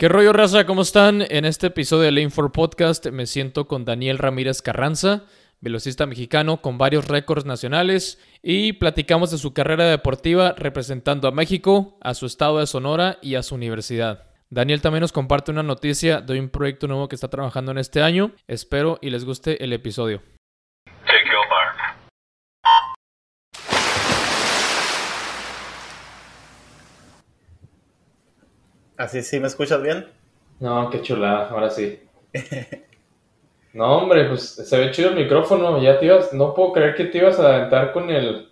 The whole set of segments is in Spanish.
¿Qué rollo, raza? ¿Cómo están? En este episodio de Lane 4 Podcast me siento con Daniel Ramírez Carranza, velocista mexicano con varios récords nacionales, y platicamos de su carrera deportiva representando a México, a su estado de Sonora y a su universidad. Daniel también nos comparte una noticia de un proyecto nuevo que está trabajando en este año. Espero y les guste el episodio. ¿Así sí me escuchas bien? No, qué chulada, ahora sí. No, hombre, pues se ve chido el micrófono. Ya te ibas, no puedo creer que te ibas a aventar con el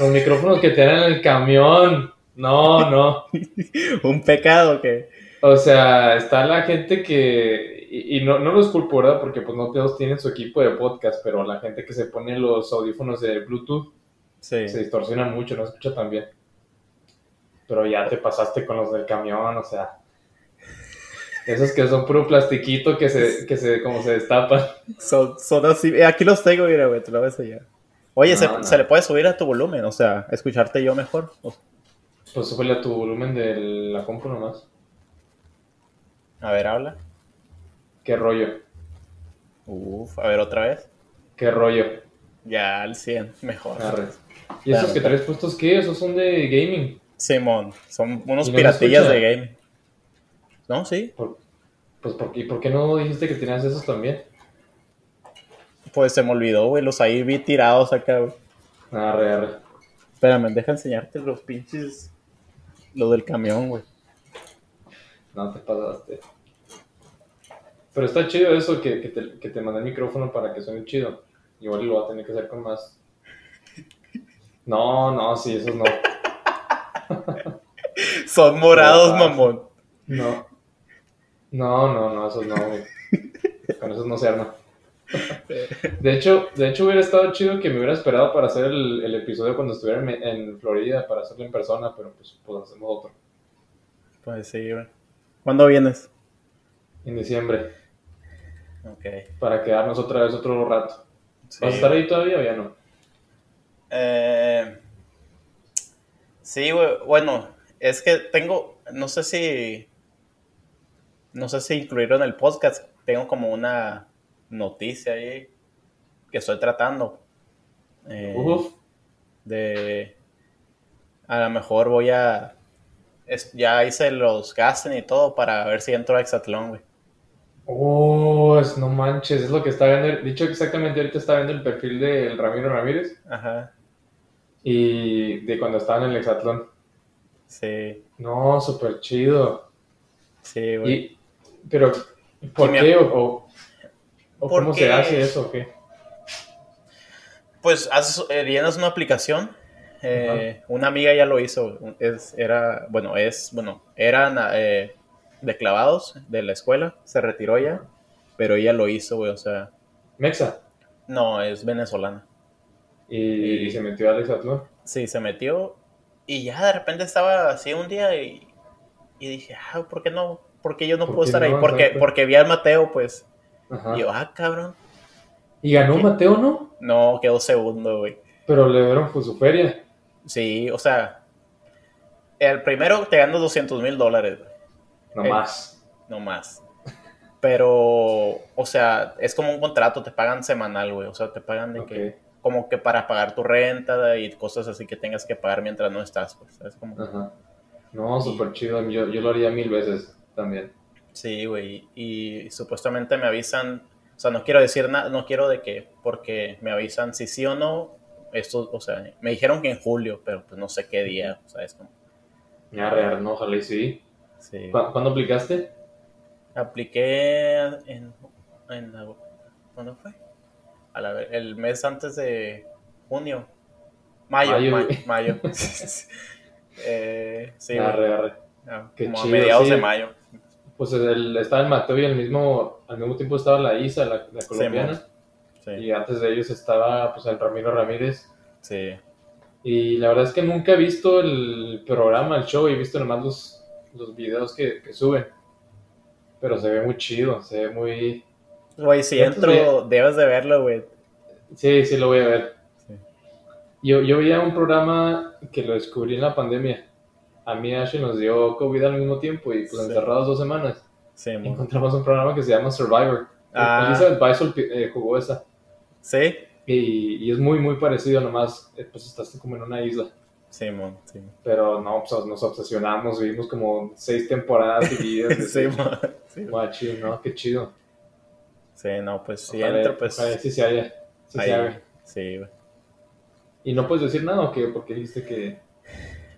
los micrófonos que tienen en el camión. No, no. Un pecado que. O sea, está la gente que. Y, no, no los culpo, ¿verdad? Porque pues no todos tienen su equipo de podcast, pero la gente que se pone los audífonos de Bluetooth se distorsiona mucho, no escucha tan bien. Pero ya te pasaste con los del camión, o sea. Esos que son puro plastiquito que se, que se, como se destapan. Son, son así. Eh, aquí los tengo, mira, güey, te lo ves allá. Oye, ¿se, ¿se, le puede subir a tu volumen? O sea, escucharte yo mejor. Pues súbele a tu volumen de la compu nomás. A ver, habla. ¿Qué rollo? Uf, a ver otra vez. ¿Qué rollo? Ya al 100, mejor. ¿Y esos que traes puestos qué? ¿Esos son de gaming? Simón, son unos piratillas de gaming. ¿No? Sí. pues, ¿por qué, ¿por qué no dijiste que tenías esos también? Pues se me olvidó, güey. Los ahí vi tirados acá, güey. Arre, arre. Espérame, deja enseñarte los pinches. Lo del camión, güey. No te pasaste. Pero está chido eso que, que, te, que te mandé el micrófono para que suene chido. Igual lo va a tener que hacer con más. No, no, sí, esos no. Son morados, mamón. No. No, no, no, esos no, güey. Con esos no se arma. De hecho, de hecho hubiera estado chido que me hubiera esperado para hacer el, episodio cuando estuviera en, Florida, para hacerlo en persona, pero pues, pues hacemos otro. Pues sí, güey. ¿Cuándo vienes? En diciembre. Ok. Para quedarnos otra vez otro rato. ¿Vas a estar ahí todavía o ya no? Eh, sí. Bueno, es que tengo, no sé si, no sé si incluirlo en el podcast. Tengo como una noticia ahí que estoy tratando. Eh, de, a lo mejor voy a, ya hice los gasten y todo para ver si entro a Exatlón, güey. Oh, no manches, es lo que está viendo. Dicho exactamente, ahorita está viendo el perfil del Ramiro Ramírez. Ajá. Y de cuando estaba en el Exatlón. Sí. No, súper chido. Sí, güey. Pero, ¿por qué? ¿O, cómo se hace eso o qué? Pues haces, eh, llenas una aplicación. Eh, una amiga ya lo hizo. Es, era, bueno, es, bueno, eran eh, de clavados de la escuela. Se retiró ya. Pero ella lo hizo, güey, o sea. ¿Mexa? No, es venezolana. ¿Y, se metió al Exatlón? Sí, se metió y ya de repente estaba así un día y, y dije, ah, ¿por qué no? ¿Por qué yo no puedo estar ahí? Porque, porque vi al Mateo, pues. Y yo, ah, cabrón. ¿Y ganó Mateo, no? No, quedó segundo, güey. Pero le dieron pues, su feria. Sí, o sea, el primero te ganas 200 mil dólares. No más. No más. Pero, o sea, es como un contrato, te pagan semanal, güey. O sea, te pagan de que como que para pagar tu renta y cosas así que tengas que pagar mientras no estás, pues, ¿sabes? Como... Ajá. No, súper chido, yo, yo, lo haría mil veces también. Sí, güey, y, supuestamente me avisan, o sea, no quiero decir nada, no quiero de que, porque me avisan si sí o no, esto, o sea, me dijeron que en julio, pero pues no sé qué día, ¿sabes? Como... Ya, real, no, ojalá y sí. sí. ¿Cuándo aplicaste? Apliqué en, en, ¿cuándo fue? El mes antes de junio. Mayo, mayo. Eh, sí, arre, ah, como a mediados de mayo. Pues el, estaba el Mateo y al mismo, al mismo tiempo estaba la Isa, la, colombiana. y antes de ellos estaba pues el Ramiro Ramírez. Sí. Y la verdad es que nunca he visto el programa, el show, he visto nomás los, los videos que, que suben. Pero se ve muy chido, se ve muy, Güey, si entro, debes de verlo, güey. Sí, sí, lo voy a ver. Yo, yo veía un programa que lo descubrí en la pandemia. a mí Ashley nos dio COVID al mismo tiempo y pues Sí. encerrados dos semanas. Sí. Encontramos un programa que se llama Survivor. Ah. Elizabeth Bison eh, jugó esa. Sí, Y, y es muy, muy parecido, nomás eh, pues estás como en una isla. sí, mon. Sí, Pero no, pues nos obsesionamos, vivimos como seis temporadas seguidas. sí, mon. Sí, Guachi, ¿no? Qué chido. Sí, no, pues si Ojalá- entro, pues. ojalá sí se haya. sí se haga. Sí, güey. Y no puedes decir nada o qué, porque dijiste que.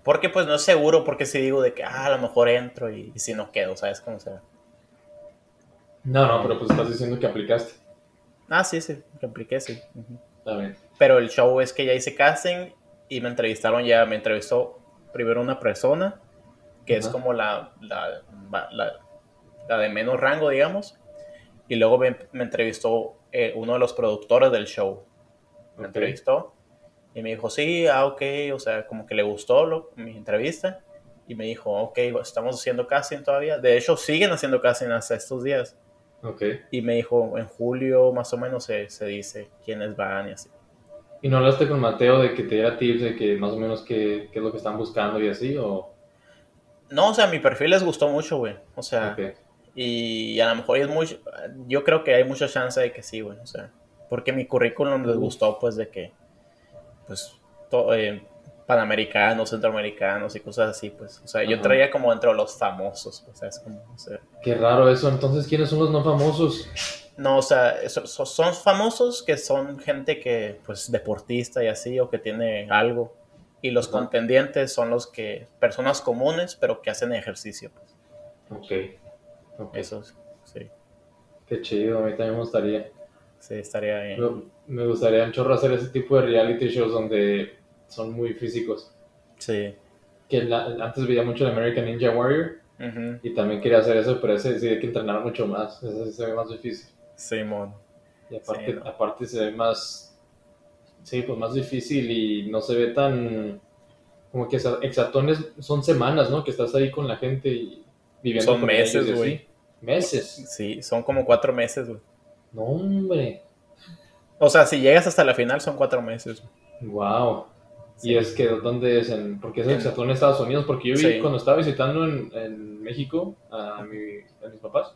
Porque pues no es seguro, porque si digo de que ah, a lo mejor entro y, y si no quedo, ¿sabes cómo sea? No, no, pero pues estás diciendo que aplicaste. Ah, sí, sí, repliqué, sí. Ujú. Está bien. Pero el show es que ya hice casting y me entrevistaron ya, me entrevistó primero una persona, que es como la, la, la- la de menos rango, digamos, y luego me, me entrevistó eh, uno de los productores del show. Me Ok. entrevistó y me dijo, sí, ah, ok, o sea, como que le gustó lo, mi entrevista. Y me dijo, ok, estamos haciendo casting todavía. De hecho, siguen haciendo casting hasta estos días. Ok. Y me dijo, en julio más o menos se, se dice quiénes van y así. ¿Y no hablaste con Mateo de que te diera tips de que más o menos qué, qué es lo que están buscando y así? ¿O.? No, o sea, mi perfil les gustó mucho, güey. O sea, Ok. Y a lo mejor es muy... Yo creo que hay mucha chance de que sí, güey. O sea, porque mi currículum les gustó, pues, de que, pues, eh, panamericanos, centroamericanos y cosas así, pues. O sea, yo traía como entre los famosos, pues, es como, o sea, Qué raro eso. Entonces, ¿quiénes son los no famosos? No, o sea, son famosos que son gente que, pues, deportista y así, o que tiene algo. Y los Ajá. contendientes son los que, personas comunes, pero que hacen ejercicio. Pues. Ok. Ok. Eso, sí, Qué chido, a mí también me gustaría. sí, estaría bien. Me, me gustaría un chorro hacer ese tipo de reality shows donde son muy físicos. Sí. Que la- antes veía mucho el American Ninja Warrior y también quería hacer eso, pero ese sí hay que entrenar mucho más. Ese sí se ve más difícil. Simón. Y aparte, Sí, ¿no? aparte se ve más, sí, pues más difícil y no se ve tan, como que exa- exatones son semanas, ¿no? Que estás ahí con la gente y viviendo Son con meses, güey. Meses. Sí, son como cuatro meses, güey. No, hombre. O sea, si llegas hasta la final son cuatro meses. Wow. Sí. Y es que, ¿dónde es? En, porque es En- en Estados Unidos. Porque yo vi Sí. cuando estaba visitando en, en México a, mi- a mis papás,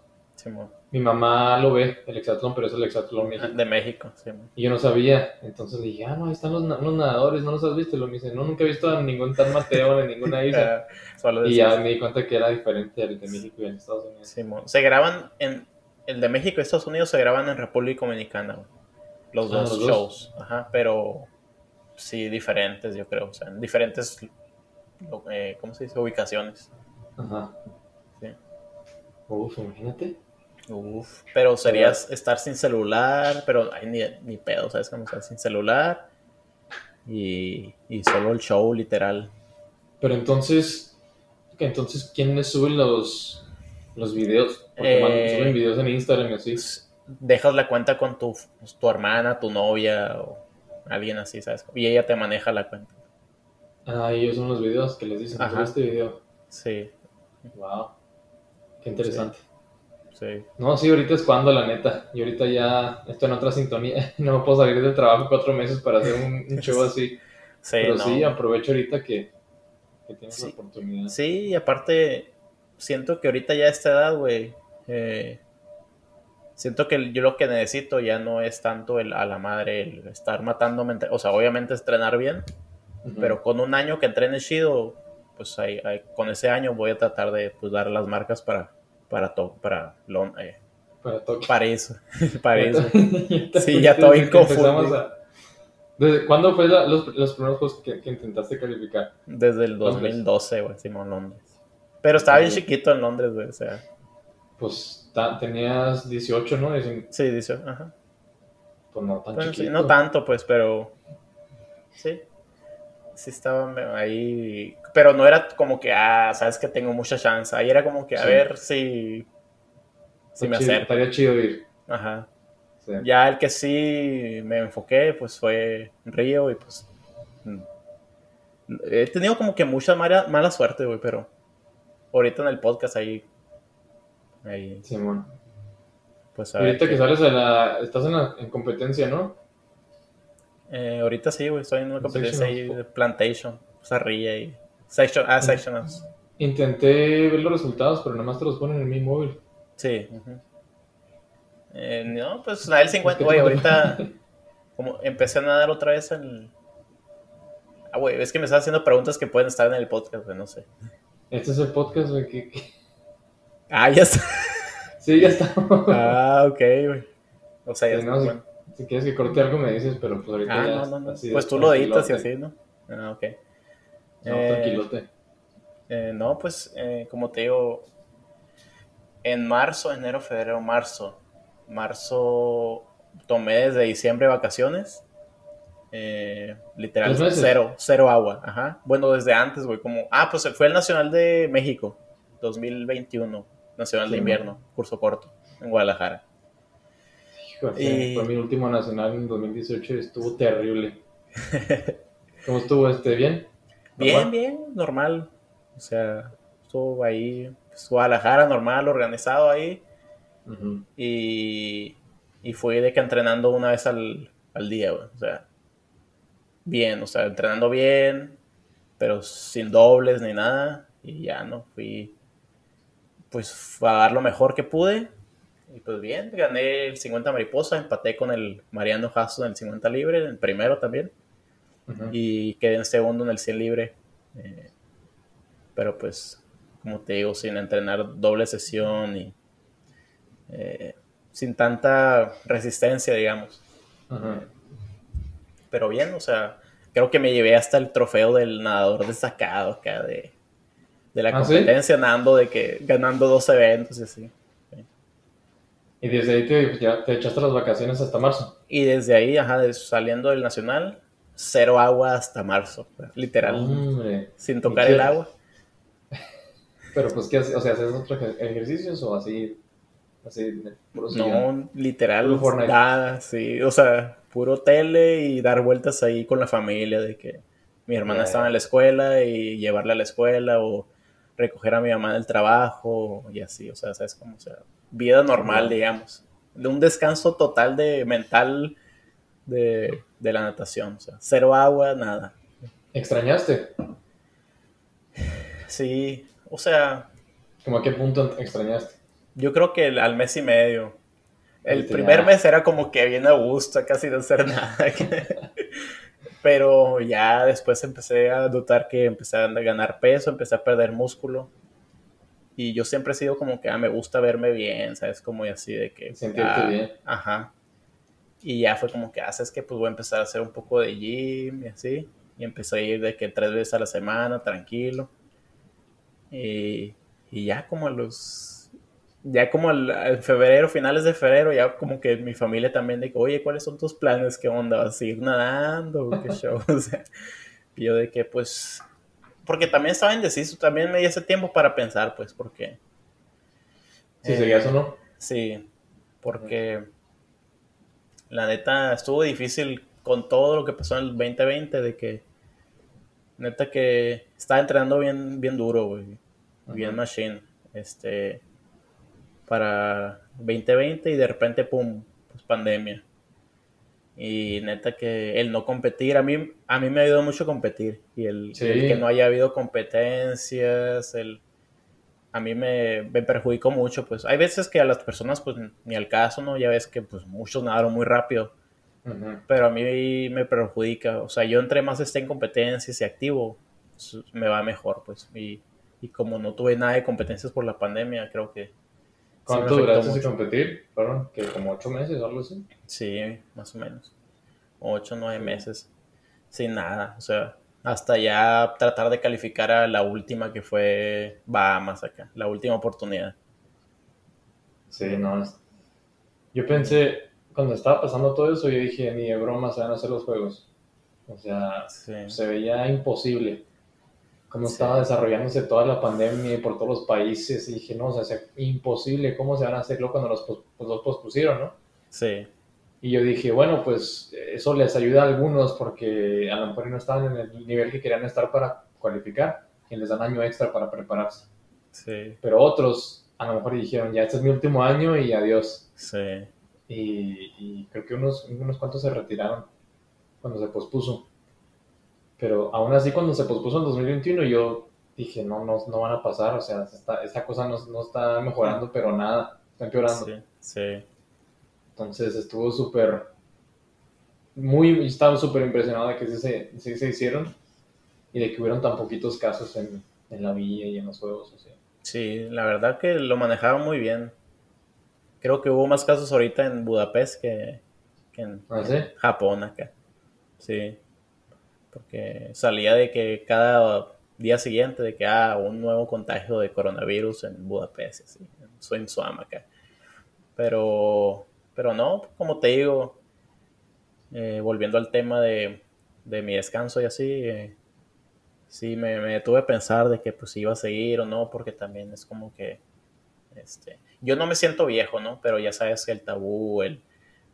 Mi mamá lo ve, el hexatlón, pero es el hexatlón México. De México, Simón. Y yo no sabía. Entonces le dije, ah, no, ahí están los, unos nadadores, ¿no los has visto? Y lo me dice, no, nunca he visto a ningún tal Mateo en ninguna isla. Solo y ya me di cuenta que era diferente al de México y en Estados Unidos. Simón. Se graban en. El de México y Estados Unidos se graban en República Dominicana. Los Ah, dos los dos. shows. Ajá, pero. Sí, diferentes, yo creo. O sea, en diferentes. eh, ¿Cómo se dice? Ubicaciones. Ajá. Sí. Uf, imagínate. Uf. Pero serías estar sin celular, pero ay, ni, ni pedo, ¿sabes? Como estar sin celular. Y, y solo el show, literal. Pero entonces, entonces ¿quiénes suben los, los videos? Porque Eh, suben videos en Instagram y así. Dejas la cuenta con tu, pues, tu hermana, tu novia o alguien así, ¿sabes? Y ella te maneja la cuenta. Ah, ellos son los videos que les dicen, Ajá. este video. Sí, Wow. Qué interesante. sí. No, sí, ahorita es cuando, la neta. Y ahorita ya estoy en otra sintonía. No me puedo salir del trabajo cuatro meses para hacer un, un show así. Sí, Pero no. sí, aprovecho ahorita que, que tienes Sí. la oportunidad. Sí, y aparte, siento que ahorita ya a esta edad, güey, eh, siento que yo lo que necesito ya no es tanto el, a la madre el estar matándome. O sea, obviamente entrenar bien, pero con un año que entrene chido, pues ahí, ahí- con ese año voy a tratar de pues, dar las marcas para para to- para Lon- eh, Para toque. París. París. Sí, Sí, ya todo inconfundible. ¿Desde cuándo fue la- los, los primeros juegos que, que intentaste calificar? Desde el Londres. 2012, güey, Simón Londres. Pero estaba bien chiquito en Londres, güey, o sea. Pues tenías 18, ¿no? Dicen, Sí, dice, ajá. pues no tan Bueno, sí, chiquito. no tanto, pues, pero. Sí. Sí estaba ahí. Pero no era como que, ah, sabes que tengo mucha chance. Ahí era como que, a Sí. ver si. Si me chido, acerco. Estaría chido ir. Ajá. Sí. Ya el que sí me enfoqué, pues fue Río y pues. mm, He tenido como que mucha mala, mala suerte, güey, pero. Ahorita en el podcast ahí. Ahí, Simón. pues a ver. Ahorita que qué- sales de la... Estás en, la, en competencia, ¿no? Eh, ahorita sí, güey, estoy en una competencia ahí de Plantation. Zarrilla y Section, ah, sectionals. Intenté ver los resultados, pero nada más te los ponen en mi móvil. Sí. eh, no, pues nada, el 50, güey, ahorita como empecé a nadar otra vez en... Ah, güey, es que me estás haciendo preguntas que pueden estar en el podcast, güey, no sé. Este es el podcast, güey, que... Ah, ya está. Sí, ya está. Ah, ok, güey. O sea, ya Sí, está, no, bueno. Si quieres que corte algo me dices, pero pues ahorita Ah, ya no, no, así Pues tú lo editas y así, ¿no? Ah, ok. No, Eh, tranquilote. Eh, no, pues eh, como te digo, en marzo, enero, febrero, marzo. Marzo tomé desde diciembre vacaciones. Eh, literal, cero, cero agua. Ajá. Bueno, desde antes, güey, como... Ah, pues fue el Nacional de México, 2021, Nacional Sí, de ¿no? Invierno, curso corto, en Guadalajara. Hijo, y- Fue mi último nacional en 2018 y estuvo terrible. ¿Cómo estuvo este? ¿Bien? Bien, ¿Normal? bien, normal. O sea, estuvo ahí, pues, Guadalajara, normal, organizado ahí. Y, y fui de que entrenando una vez al, al día, güey. O sea, bien, o sea, entrenando bien, pero sin dobles ni nada. Y ya, ¿no? Fui, pues, a dar lo mejor que pude. Y pues bien, gané el 50 mariposa, empaté con el Mariano Jasso en el 50 libre, en el primero también. Y quedé en segundo en el 100 libre. Eh, pero pues, como te digo, sin entrenar doble sesión y eh, sin tanta resistencia, digamos. Pero bien, o sea, creo que me llevé hasta el trofeo del nadador destacado acá de, de la ¿Ah, sí? competencia, nadando de que ganando dos eventos y así. Y desde ahí te, ya te echaste las vacaciones hasta marzo. Y desde ahí, ajá, saliendo del nacional, cero agua hasta marzo, literal, Hombre. sin tocar el agua. Pero pues, ¿qué haces? O sea, ¿haces otros ej- ejercicios o así? Así? No, literal, nada, sí, o sea, puro tele y dar vueltas ahí con la familia de que mi hermana Ya, estaba en la escuela y llevarla a la escuela o recoger a mi mamá del trabajo y así, o sea, sabes cómo, o sea, vida normal, digamos, de un descanso total de mental de, de la natación, o sea, cero agua, nada. ¿Extrañaste? Sí, o sea, ¿Cómo a qué punto extrañaste? Yo creo que el- al mes y medio. El primer mes era como que bien a gusto, casi no hacer nada. Pero ya después empecé a notar que empecé a ganar peso, empecé a perder músculo. Y yo siempre he sido como que ah, me gusta verme bien, ¿sabes? Como y así de que... Sentirte ah, bien. Ajá. Y ya fue como que haces que pues voy a empezar a hacer un poco de gym y así. Y empecé a ir de que tres veces a la semana, tranquilo. Y, y ya como a los... Ya como al febrero, finales de febrero, ya como que mi familia también de que, oye, ¿cuáles son tus planes? ¿Qué onda? ¿Vas a seguir nadando? ¿Qué show? O sea, y yo de que pues... Porque también estaba indeciso, también me di ese tiempo para pensar, pues, porque... Si eh, seguías o no. Sí, porque la neta estuvo difícil con todo lo que pasó en el 2020, de que neta que estaba entrenando bien, bien duro, güey, bien machine, este, para 2020 y de repente, pum, pues pandemia. Y neta que el no competir, a mí, a mí me ha ayudado mucho competir. Y el, Sí. el que no haya habido competencias, el, a mí me, me perjudicó mucho, pues hay veces que a las personas, pues ni al caso, ¿no? Ya ves que pues muchos nadaron muy rápido, pero a mí me perjudica, o sea, yo entre más esté en competencias y activo, me va mejor, pues, y, y como no tuve nada de competencias por la pandemia, creo que ¿Cuánto duraste sin competir? ¿Fueron que como ocho meses o algo así? Sí, más o menos. Ocho, nueve meses. Sin nada. O sea, hasta ya tratar de calificar a la última que fue Bahamas acá. La última oportunidad. Sí, no. Yo pensé, cuando estaba pasando todo eso, yo dije, ni de broma se van a hacer los juegos. O sea, Sí. se veía imposible. Cómo Sí. estaba desarrollándose toda la pandemia y por todos los países. Y dije, no, o sea, imposible. ¿Cómo se van a hacerlo cuando los, pos- pues, los pospusieron, no? Sí. Y yo dije, bueno, pues eso les ayuda a algunos porque a lo mejor no estaban en el nivel que querían estar para cualificar y les dan año extra para prepararse. Sí. Pero otros a lo mejor dijeron, ya este es mi último año y adiós. Sí. Y, y creo que unos, unos cuantos se retiraron cuando se pospuso. Pero aún así cuando se pospuso en 2021 yo dije, no, no, no van a pasar, o sea, esta, esta cosa no, no, está mejorando, pero nada, está empeorando. Sí, sí. Entonces estuvo súper, muy, estaba súper impresionado de que sí se, sí se hicieron y de que hubieron tan poquitos casos en, en la villa y en los juegos. Así. Sí, la verdad que lo manejaron muy bien. Creo que hubo más casos ahorita en Budapest que, que en, ¿Ah, sí? Japón acá. Sí. Porque salía de que cada día siguiente de que ah, un nuevo contagio de coronavirus en Budapest, así, en acá. Pero, pero no, como te digo, eh, volviendo al tema de, de, mi descanso y así, eh, sí me, me detuve a pensar de que pues iba a seguir o no, porque también es como que, este, yo no me siento viejo, ¿no? Pero ya sabes que el tabú, el,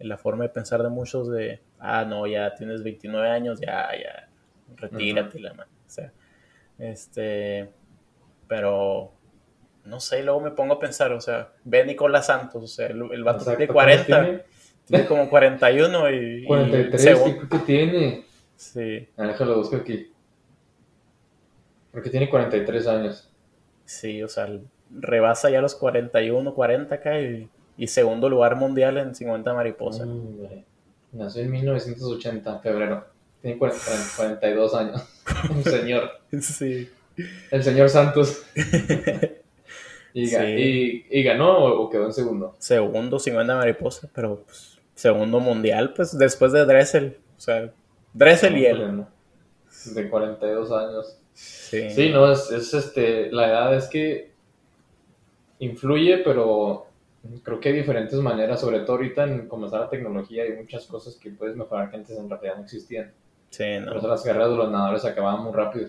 la forma de pensar de muchos de, ah, no, ya tienes 29 años, ya, ya, retírate, la mano. O sea, este, pero, no sé, luego me pongo a pensar, o sea, ve Nicolás Santos, o sea, el, el vato Exacto, tiene 40, tiene? como 41 y... 43, y según- ¿qué, qué tiene? Sí, Ah, déjalo, busco aquí. Porque tiene 43 años. sí, o sea, rebasa ya los 41, 40 acá y, y segundo lugar mundial en 50 mariposas. Hombre. Nació en 1980, febrero. Tiene 40 42 años. Un señor. Sí. El señor Santos. Y, ga- Sí. y- y ganó o, quedó en segundo. Segundo 50 mariposas, pero pues, segundo mundial, pues después de Dressel. O sea, Dressel y él. De 42 años. Sí, Sí, no, es, es este, la edad es que influye, pero creo que hay diferentes maneras, sobre todo ahorita en comenzar la tecnología, hay muchas cosas que puedes mejorar que antes en realidad no existían. Sí, Por no. eso las carreras de los nadadores acababan muy rápido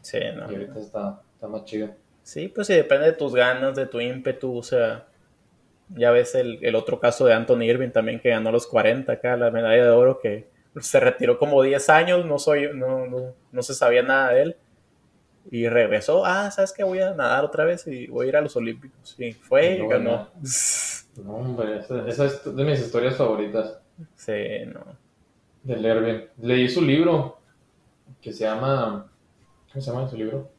Sí, no. y ahorita está, está más chido. Sí, pues sí, depende de tus ganas, de tu ímpetu, o sea, ya ves el, el otro caso de Anthony Irving también que ganó los 40 acá, la medalla de oro, que se retiró como 10 años, no, soy, no, no, no se sabía nada de él, y regresó, ah, ¿sabes qué? Voy a nadar otra vez y voy a ir a los Olímpicos, y fue y ganó. No, hombre, esa, esa es de mis historias favoritas Sí, no. del Erwin. Leí su libro que se llama, ¿cómo se llama su libro?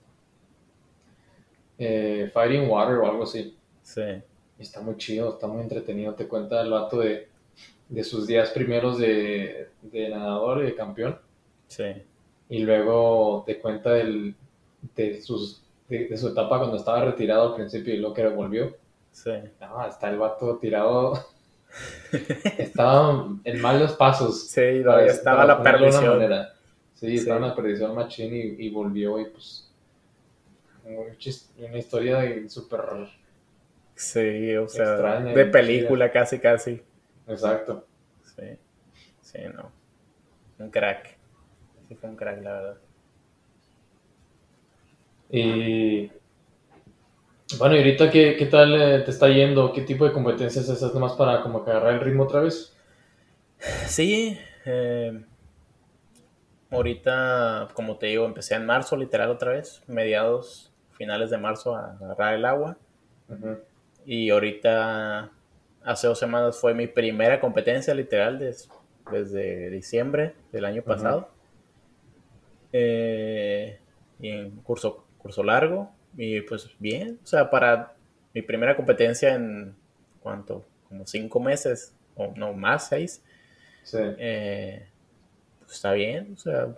Eh, Fighting Water o algo así. Sí, está muy chido, está muy entretenido. Te cuenta el vato de, de sus días primeros de, de nadador y de campeón. sí, Y luego te cuenta del, de, sus, de, de su etapa cuando estaba retirado al principio y luego que volvió. sí. No, está el vato tirado. estaba en malos pasos. Sí, para- estaba para la perdición. manera. Sí, Sí. estaba en la perdición machín y, y volvió y pues... Una historia de súper... Sí, o sea, Extraña, de chida. película casi, casi. Exacto. Sí, sí, no. Un crack. Sí, fue un crack, la verdad. Y bueno, y ahorita qué, qué tal eh, te está yendo? ¿Qué tipo de competencias estás nomás para como que agarrar el ritmo otra vez? Sí, eh, ahorita, como te digo, empecé en marzo, literal, otra vez, mediados, finales de marzo, a agarrar el agua. Y ahorita, hace dos semanas, fue mi primera competencia, literal, des- desde diciembre del año pasado. Eh, y en curso, curso largo. Y pues bien, o sea, para mi primera competencia en, ¿cuánto? Como cinco meses, o no más, seis. Sí. Eh, pues está bien, o sea,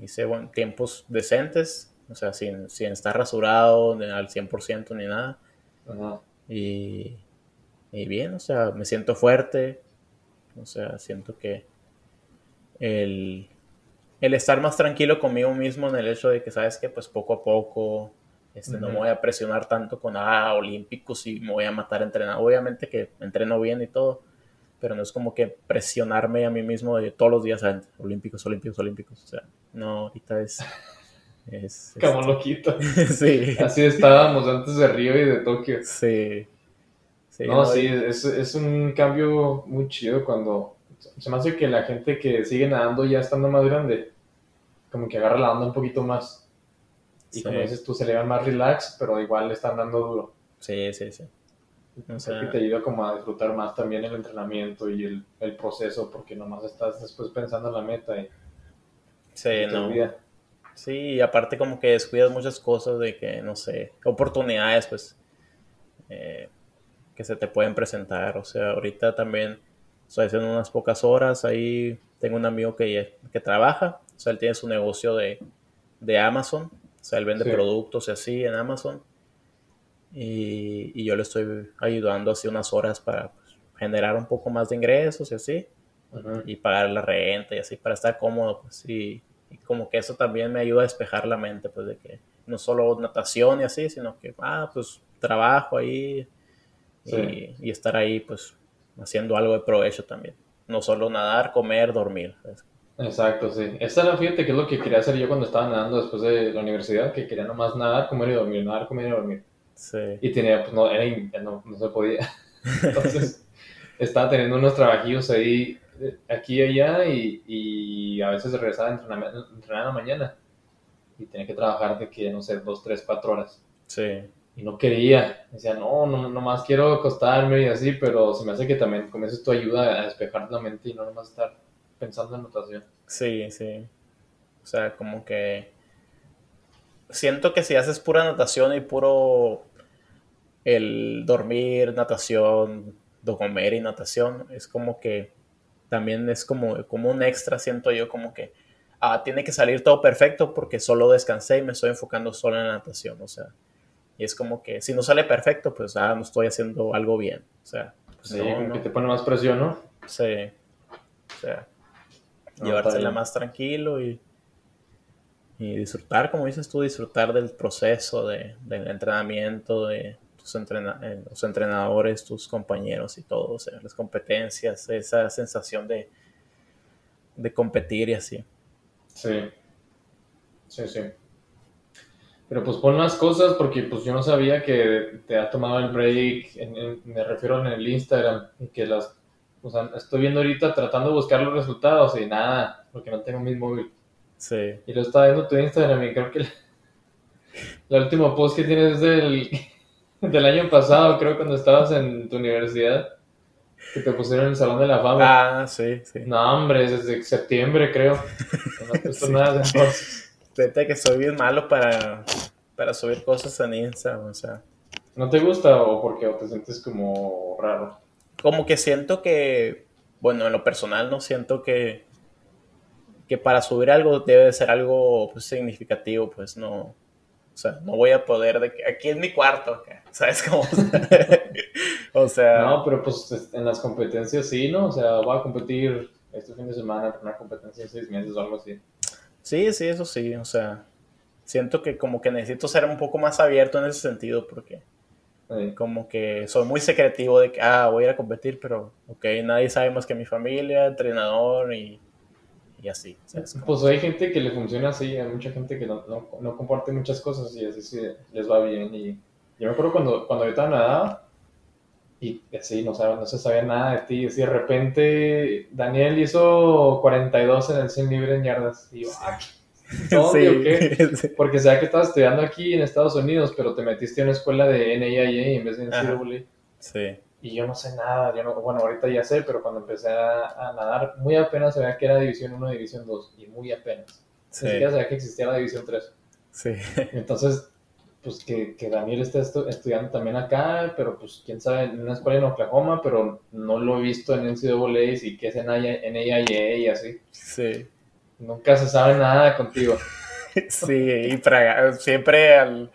hice buen- tiempos decentes, o sea, sin, sin estar rasurado ni al 100% ni nada. Ajá. Y, y bien, o sea, me siento fuerte, o sea, siento que el, el estar más tranquilo conmigo mismo en el hecho de que, sabes que, pues poco a poco, este, no me voy a presionar tanto con, ah, olímpicos y me voy a matar entrenando. Obviamente que entreno bien y todo, pero no es como que presionarme a mí mismo de todos los días, ah, olímpicos, olímpicos, olímpicos. O sea, no, ahorita es... es Como loquito. sí, Así estábamos antes de Río y de Tokio. sí. Sí, No, no, sí, es, es un cambio muy chido cuando se me hace que la gente que sigue nadando ya estando más grande, como que agarra la onda un poquito más. Y Sí. como dices tú, se le va más relax, pero igual le están dando duro. Sí, sí, sí. O sea, que te ayuda como a disfrutar más también el entrenamiento y el, el proceso, porque nomás estás después pensando en la meta y Sí, no. Sí, y aparte como que descuidas muchas cosas de que, no sé, oportunidades, pues, eh, que se te pueden presentar. O sea, ahorita también estoy haciendo unas pocas horas, ahí tengo un amigo que, que trabaja, o sea, él tiene su negocio de, de Amazon, o sea, él vende productos y así en Amazon. Y, y, yo le estoy ayudando así unas horas para pues, generar un poco más de ingresos y así. Y pagar la renta y así para estar cómodo, pues. Y, y, como que eso también me ayuda a despejar la mente, pues, de que no solo natación y así, sino que, ah, pues, trabajo ahí y, y estar ahí, pues, haciendo algo de provecho también. No solo nadar, comer, dormir. Exacto, sí. Esa era, fíjate, que es lo que quería hacer yo cuando estaba nadando después de la universidad, que quería nomás nadar, comer y dormir, nadar, comer y dormir. Sí. Y tenía, pues no, era, no, no se podía. Entonces, estaba teniendo unos trabajillos ahí, eh, aquí y allá, y, y a veces regresaba a entrenar, entrenar en la mañana. Y tenía que trabajar de que, no sé, dos, tres, cuatro horas. Sí. Y no quería. Decía, no, no, nomás quiero acostarme y así, pero se me hace que también con esto ayuda a despejar la mente y no nomás estar pensando en natación. Sí, sí. O sea, como que siento que si haces pura natación y puro el dormir, natación, comer y natación, es como que también es como, como un extra, siento yo, como que ah, tiene que salir todo perfecto porque solo descansé y me estoy enfocando solo en la natación, o sea, y es como que si no sale perfecto, pues ah, no estoy haciendo algo bien, o sea, pues, sí, que te pone más presión, ¿no? Sí, o sea, llevársela más tranquilo y, y, disfrutar, como dices tú, disfrutar del proceso de, del entrenamiento, de tus eh, los entrenadores, tus compañeros y todo, o sea, las competencias, esa sensación de, de competir y así. Sí, sí, sí. Pero pues pon más cosas porque pues yo no sabía que te ha tomado el break, me refiero en el Instagram, y que las o sea, estoy viendo ahorita tratando de buscar los resultados y nada, porque no tengo mi móvil. Sí. Y lo estaba viendo tu Instagram y creo que la, última post que tienes es del, del año pasado, creo, cuando estabas en tu universidad. Que te pusieron en el Salón de la Fama. Ah, sí, sí. No, hombre, desde septiembre, creo. No he puesto nada Fíjate que soy bien malo para, para subir cosas en Instagram, o sea. ¿No te gusta o porque te sientes como raro? como que siento que, bueno, en lo personal no siento que, que para subir algo debe de ser algo pues, significativo, pues no, o sea, no voy a poder de que aquí es mi cuarto, ¿sabes cómo? o sea... No, pero pues en las competencias sí, ¿no? O sea, voy a competir este fin de semana una competencia de seis meses o algo así. Sí, sí, eso sí, o sea, siento que como que necesito ser un poco más abierto en ese sentido porque como que soy muy secretivo de que, ah, voy a ir a competir, pero, ok, nadie sabe más que mi familia, entrenador y, y así. pues hay gente que le funciona así, hay mucha gente que no, no, no comparte muchas cosas y así sí les va bien. Y yo me acuerdo cuando, cuando yo estaba nadando y así no, no se sabía nada de ti. Y de repente Daniel hizo 42 en el 100 libre en yardas. Y yo, ah, sí, Porque sabía que estabas estudiando aquí en Estados Unidos, pero te metiste en una escuela de NAIA en vez de NCAA. Sí. Y yo no sé nada, yo no, bueno, ahorita ya sé, pero cuando empecé a, nadar, muy apenas sabía que era División 1 División 2, y muy apenas. Sí. Ni siquiera sabía que existía la División 3. Sí. Entonces, pues que, que Daniel esté estudiando también acá, pero pues quién sabe, en una escuela en Oklahoma, pero no lo he visto en NCAA y que es en NAIA y así. Sí. Nunca se sabe nada contigo. sí, y siempre al,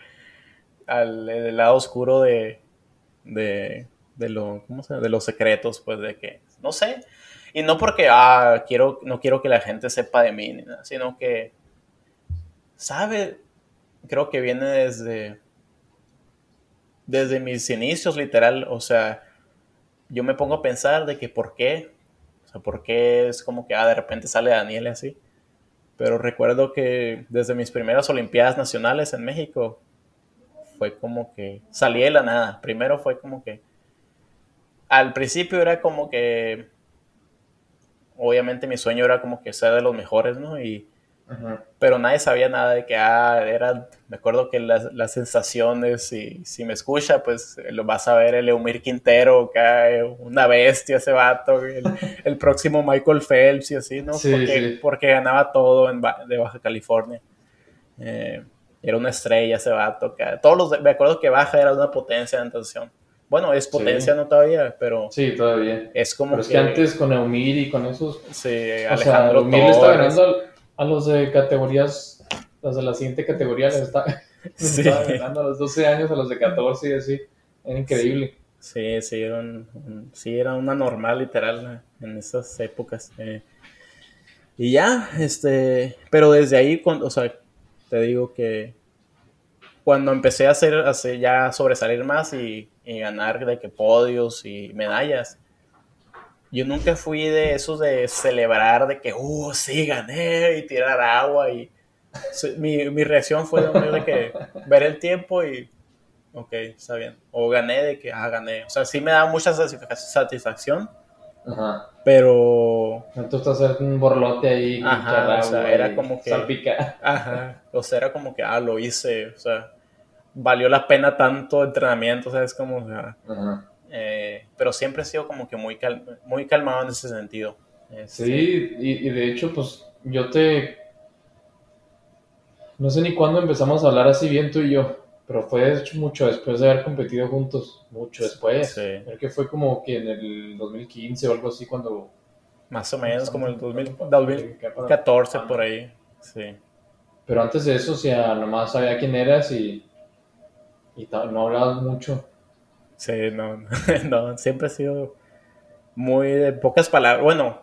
al lado oscuro de, de, de, lo, ¿cómo se de los secretos, pues de que, no sé, y no porque, ah, quiero, no quiero que la gente sepa de mí, sino que, sabe, creo que viene desde, desde mis inicios, literal, o sea, yo me pongo a pensar de que por qué, o sea, por qué es como que, ah, de repente sale Daniel así pero recuerdo que desde mis primeras Olimpiadas Nacionales en México fue como que salí de la nada. Primero fue como que al principio era como que obviamente mi sueño era como que ser de los mejores, ¿no? Y pero nadie sabía nada de que, ah, era, me acuerdo que las, las sensaciones, y si me escucha, pues lo vas a ver el Eumir Quintero, que una bestia ese vato, el, próximo Michael Phelps y así, ¿no? porque, porque ganaba todo en, de Baja California. Eh, era una estrella ese vato, que todos los, me acuerdo que Baja era una potencia de natación. Bueno, es potencia, no todavía, pero. Sí, todavía. Es como. Pero es que antes con Eumir y con esos. Sí, Alejandro. O sea, le está ganando a los de categorías, los de la siguiente categoría les está, sí. ganando a los 12 años, a los de 14 y así. Era increíble. Sí, sí, era, sí, era una normal literal en esas épocas. Eh. y ya, este, pero desde ahí, cuando, o sea, te digo que cuando empecé a hacer, a ya sobresalir más y, y, ganar de que podios y medallas, yo nunca fui de esos de celebrar, de que, uh, sí, gané y tirar agua. y mi, mi reacción fue de, que ver el tiempo y, ok, está bien. O gané de que, ah, gané. O sea, sí me da mucha satisfacción. Ajá. Pero. Tú estás un borlote ahí. Ajá, o sea, era como que. Salpica. Ajá. O sea, era como que, ah, lo hice. O sea, valió la pena tanto entrenamiento, o sea, es como, o sea, Ajá. Eh, pero siempre he sido como que muy, muy calmado en ese sentido. Este, sí, y, de hecho, pues yo te... No sé ni cuándo empezamos a hablar así bien tú y yo, pero fue hecho mucho después de haber competido juntos, mucho después. Sí. Creo que fue como que en el 2015 o algo así cuando... Más o menos, como el 2014 por ahí, sí. Pero antes de eso, o sea, nomás sabía quién eras y, y no hablabas mucho. Sí, no, no, siempre he sido muy de pocas palabras. Bueno,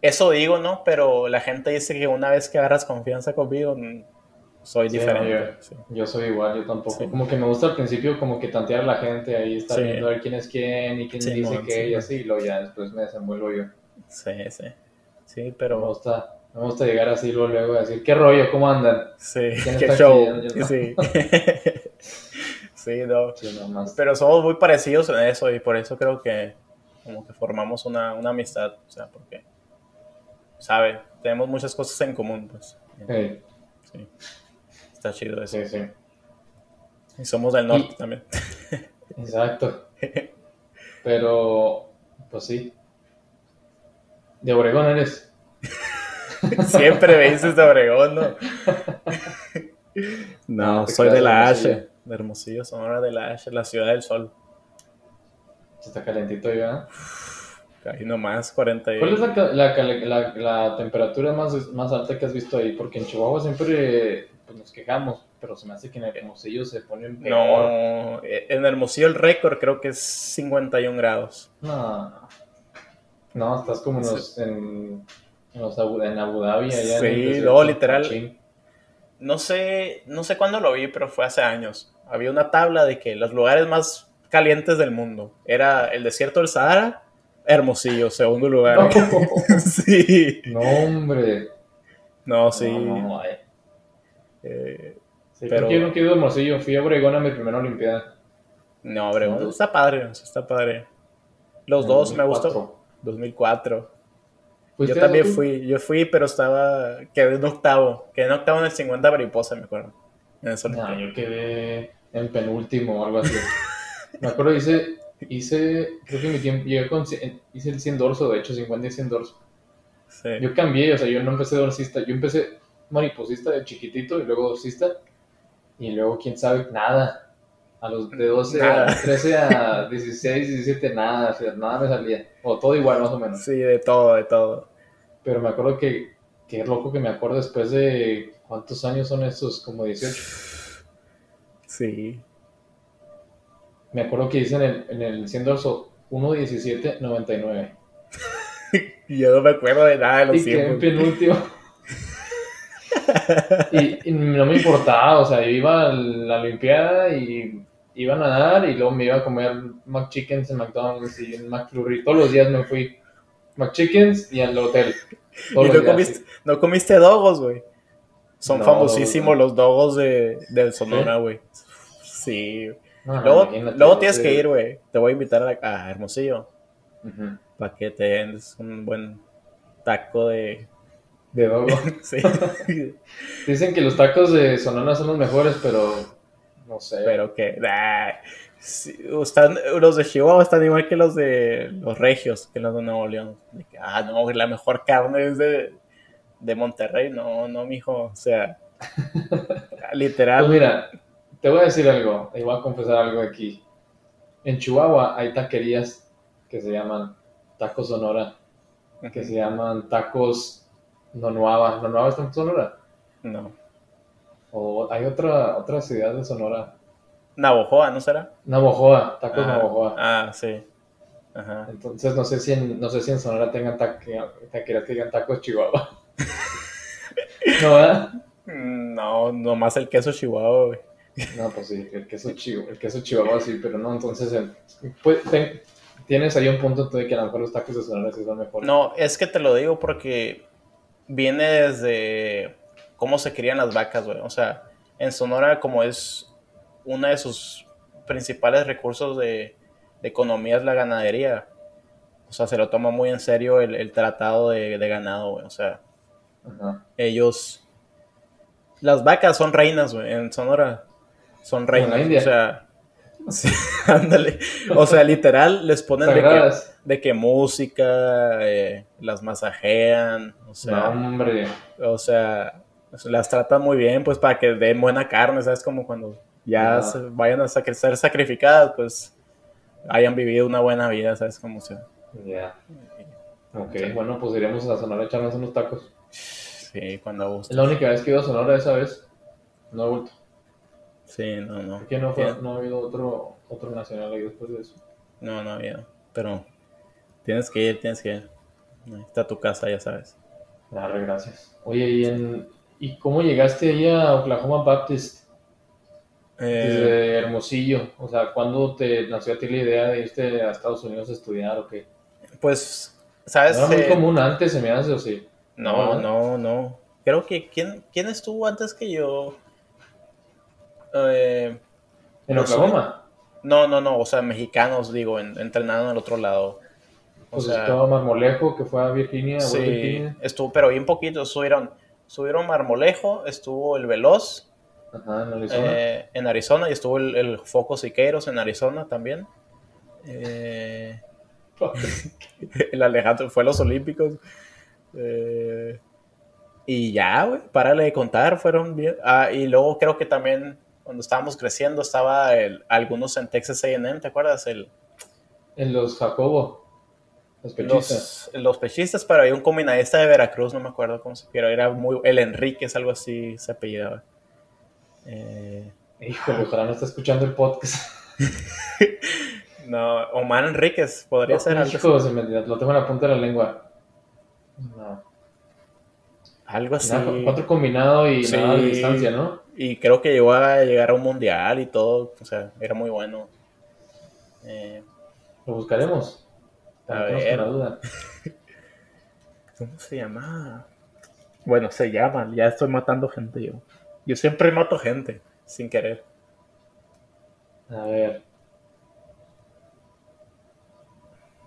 eso digo, ¿no? Pero la gente dice que una vez que agarras confianza conmigo, mm, soy diferente. yo, soy igual, yo tampoco. Como que me gusta al principio como que tantear a la gente ahí, estar viendo a ver quién es quién y quién dice qué y así, y luego ya después me desenvuelvo yo. Sí, sí. Sí, pero... Me gusta, me gusta llegar así luego, luego a decir, ¿qué rollo? ¿Cómo andan? Sí, qué show. Sí. Sí, no. Pero somos muy parecidos en eso y por eso creo que como que formamos una, una amistad, o sea, porque, ¿sabe? Tenemos muchas cosas en común, pues. Sí. Está chido eso. Sí, sí. Y somos del norte también. Exacto. Pero, pues sí. De Obregón eres. Siempre me dices de Obregón, ¿no? no, soy de la H de Hermosillo, Sonora de la, la ciudad del sol. Está calentito ya. Ahí nomás, 40 ¿Cuál es la, la, temperatura más, más alta que has visto ahí? Porque en Chihuahua siempre pues, nos quejamos, pero se me hace que en Hermosillo se pone peor. No, eh, en Hermosillo el récord creo que es 51 grados. No, no, estás como en, los, en, en, Abu Dhabi. Allá sí, luego literal no sé, no sé cuándo lo vi, pero fue hace años. Había una tabla de que los lugares más calientes del mundo era el desierto del Sahara, Hermosillo, segundo lugar. sí. No, hombre. No, sí. No, eh, pero... Yo no quiero Hermosillo, fui a Obregón a mi primera Olimpiada. No, Obregón está padre, está padre. Los dos me gustó. 2004 yo también fui, yo fui, pero estaba, quedé en octavo, quedé en octavo en el 50 mariposa, me acuerdo. En no, yo quedé en penúltimo o algo así. me acuerdo, hice, hice, creo que mi tiempo, llegué con, hice el 100 dorso, de hecho, 50 y 100 dorso. Sí. Yo cambié, o sea, yo no empecé dorsista, yo empecé mariposista de chiquitito y luego dorsista, y luego, quién sabe, nada. A los de 12 a 13 a 16, 17, nada, o sea, nada me salía. O todo igual, más o menos. Sí, de todo, de todo. Pero me acuerdo que, que loco que me acuerdo después de. ¿Cuántos años son estos? Como 18. Sí. Me acuerdo que hice en el, en el 100 dorso 1.17.99. y yo no me acuerdo de nada de los y quedé en penúltimo. y, y, no me importaba, o sea, yo iba a la Olimpiada y iba a nadar y luego me iba a comer McChickens en McDonald's y en McFlurry. Todos los días me fui McChickens y al hotel. ¿Y no comiste, no comiste dogos, güey? Son famosísimos los dogos de, del Sonora, güey. Sí. luego, luego tienes que ir, güey. Te voy a invitar a, Hermosillo. Para que te den un buen taco de De dogo. Sí. Dicen que los tacos de Sonora son los mejores, pero no sé. Pero que. nah, sí, están, los de Chihuahua están igual que los de los regios, que los de Nuevo León. De que, ah, no, la mejor carne es de, de Monterrey. No, no, mijo. O sea, literal. Pues mira, te voy a decir algo, y voy a confesar algo aquí. En Chihuahua hay taquerías que se llaman tacos Sonora, que se llaman tacos Nonuava. ¿Nonuava está en Sonora? No. O hay otra, otra ciudad de Sonora. Navojoa, ¿no será? Navojoa, tacos ah, Navojoa. Ah, sí. Ajá. Entonces no sé si en, no sé si en Sonora tengan taque- taquerías que digan tacos Chihuahua. no, ¿verdad? No, nomás el queso Chihuahua, güey. No, pues sí, el queso, chihu- el queso chihuahua sí, pero no, entonces el- pues, ten- tienes ahí un punto de que a lo mejor los tacos de Sonora sí son mejores. No, es que te lo digo porque viene desde cómo se crían las vacas, güey. O sea, en Sonora, como es uno de sus principales recursos de, de economía es la ganadería. O sea, se lo toma muy en serio el, el tratado de, de ganado, güey. O sea, Ajá. ellos... Las vacas son reinas, güey, en Sonora. Son reinas. O sea, sí, ándale. O sea, literal, les ponen de que, Sagradas. de que música, eh, las masajean, o No, sea, hombre. o sea, las tratan muy bien, pues para que den buena carne, ¿sabes? Como cuando ya se vayan a sac- ser sacrificadas, pues hayan vivido una buena vida, ¿sabes? Como sea. Ya. Ok, Sí. bueno, pues iremos a Sonora a echarnos unos tacos. Sí, cuando guste. Es la única vez que he ido a Sonora esa vez. No he vuelto. Sí, no, no. ¿Por qué no, fue, no ha habido otro, otro nacional ahí después de eso? No, no había. Pero tienes que ir, tienes que ir. Ahí está tu casa, ya sabes. Arre, gracias. Oye, ¿y, en, ¿y cómo llegaste ahí a Oklahoma Baptist? Eh, Desde Hermosillo. O sea, ¿cuándo te nació a ti la idea de irte a Estados Unidos a estudiar o qué? pues, No ¿sabes? era muy Eh, común antes, se me hace, o sí. No, no, no. Creo que ¿quién, quién estuvo antes que yo? Eh, ¿En. Oklahoma? no, no, no. O sea, mexicanos, digo, en, entrenando en el otro lado. O Pues sea, estaba Marmolejo, que fue a Virginia, a sí, Virginia. estuvo, pero bien poquito. Subieron, subieron Marmolejo, estuvo el Veloz Ajá, en Arizona. eh, en Arizona y estuvo el, el Foco Siqueiros en Arizona también. Eh, el Alejandro fue a los Olímpicos. Eh, y ya, güey, párale de contar, fueron bien. Ah, y luego creo que también cuando estábamos creciendo estaba el, algunos en Texas A&M, ¿te acuerdas? El, En los Jacobo, los pechistas. los, los pechistas, pero hay un combinadista de Veracruz, no me acuerdo cómo se pero era muy, el Enríquez, algo así se apellidaba. Eh, Híjole, ojalá no esté escuchando el podcast. no, Omar Enríquez, podría ser algo. Hijo, se me- lo tengo en la punta de la lengua. No. Algo así. Nada, cuatro combinado y Sí. nada de distancia, ¿no? Y creo que llegó a llegar a un mundial y todo. O sea, era muy bueno. Eh, Lo buscaremos. A ver. duda. ¿Cómo se llama? Bueno, se llama. Ya estoy matando gente yo. Yo siempre mato gente, sin querer. A ver.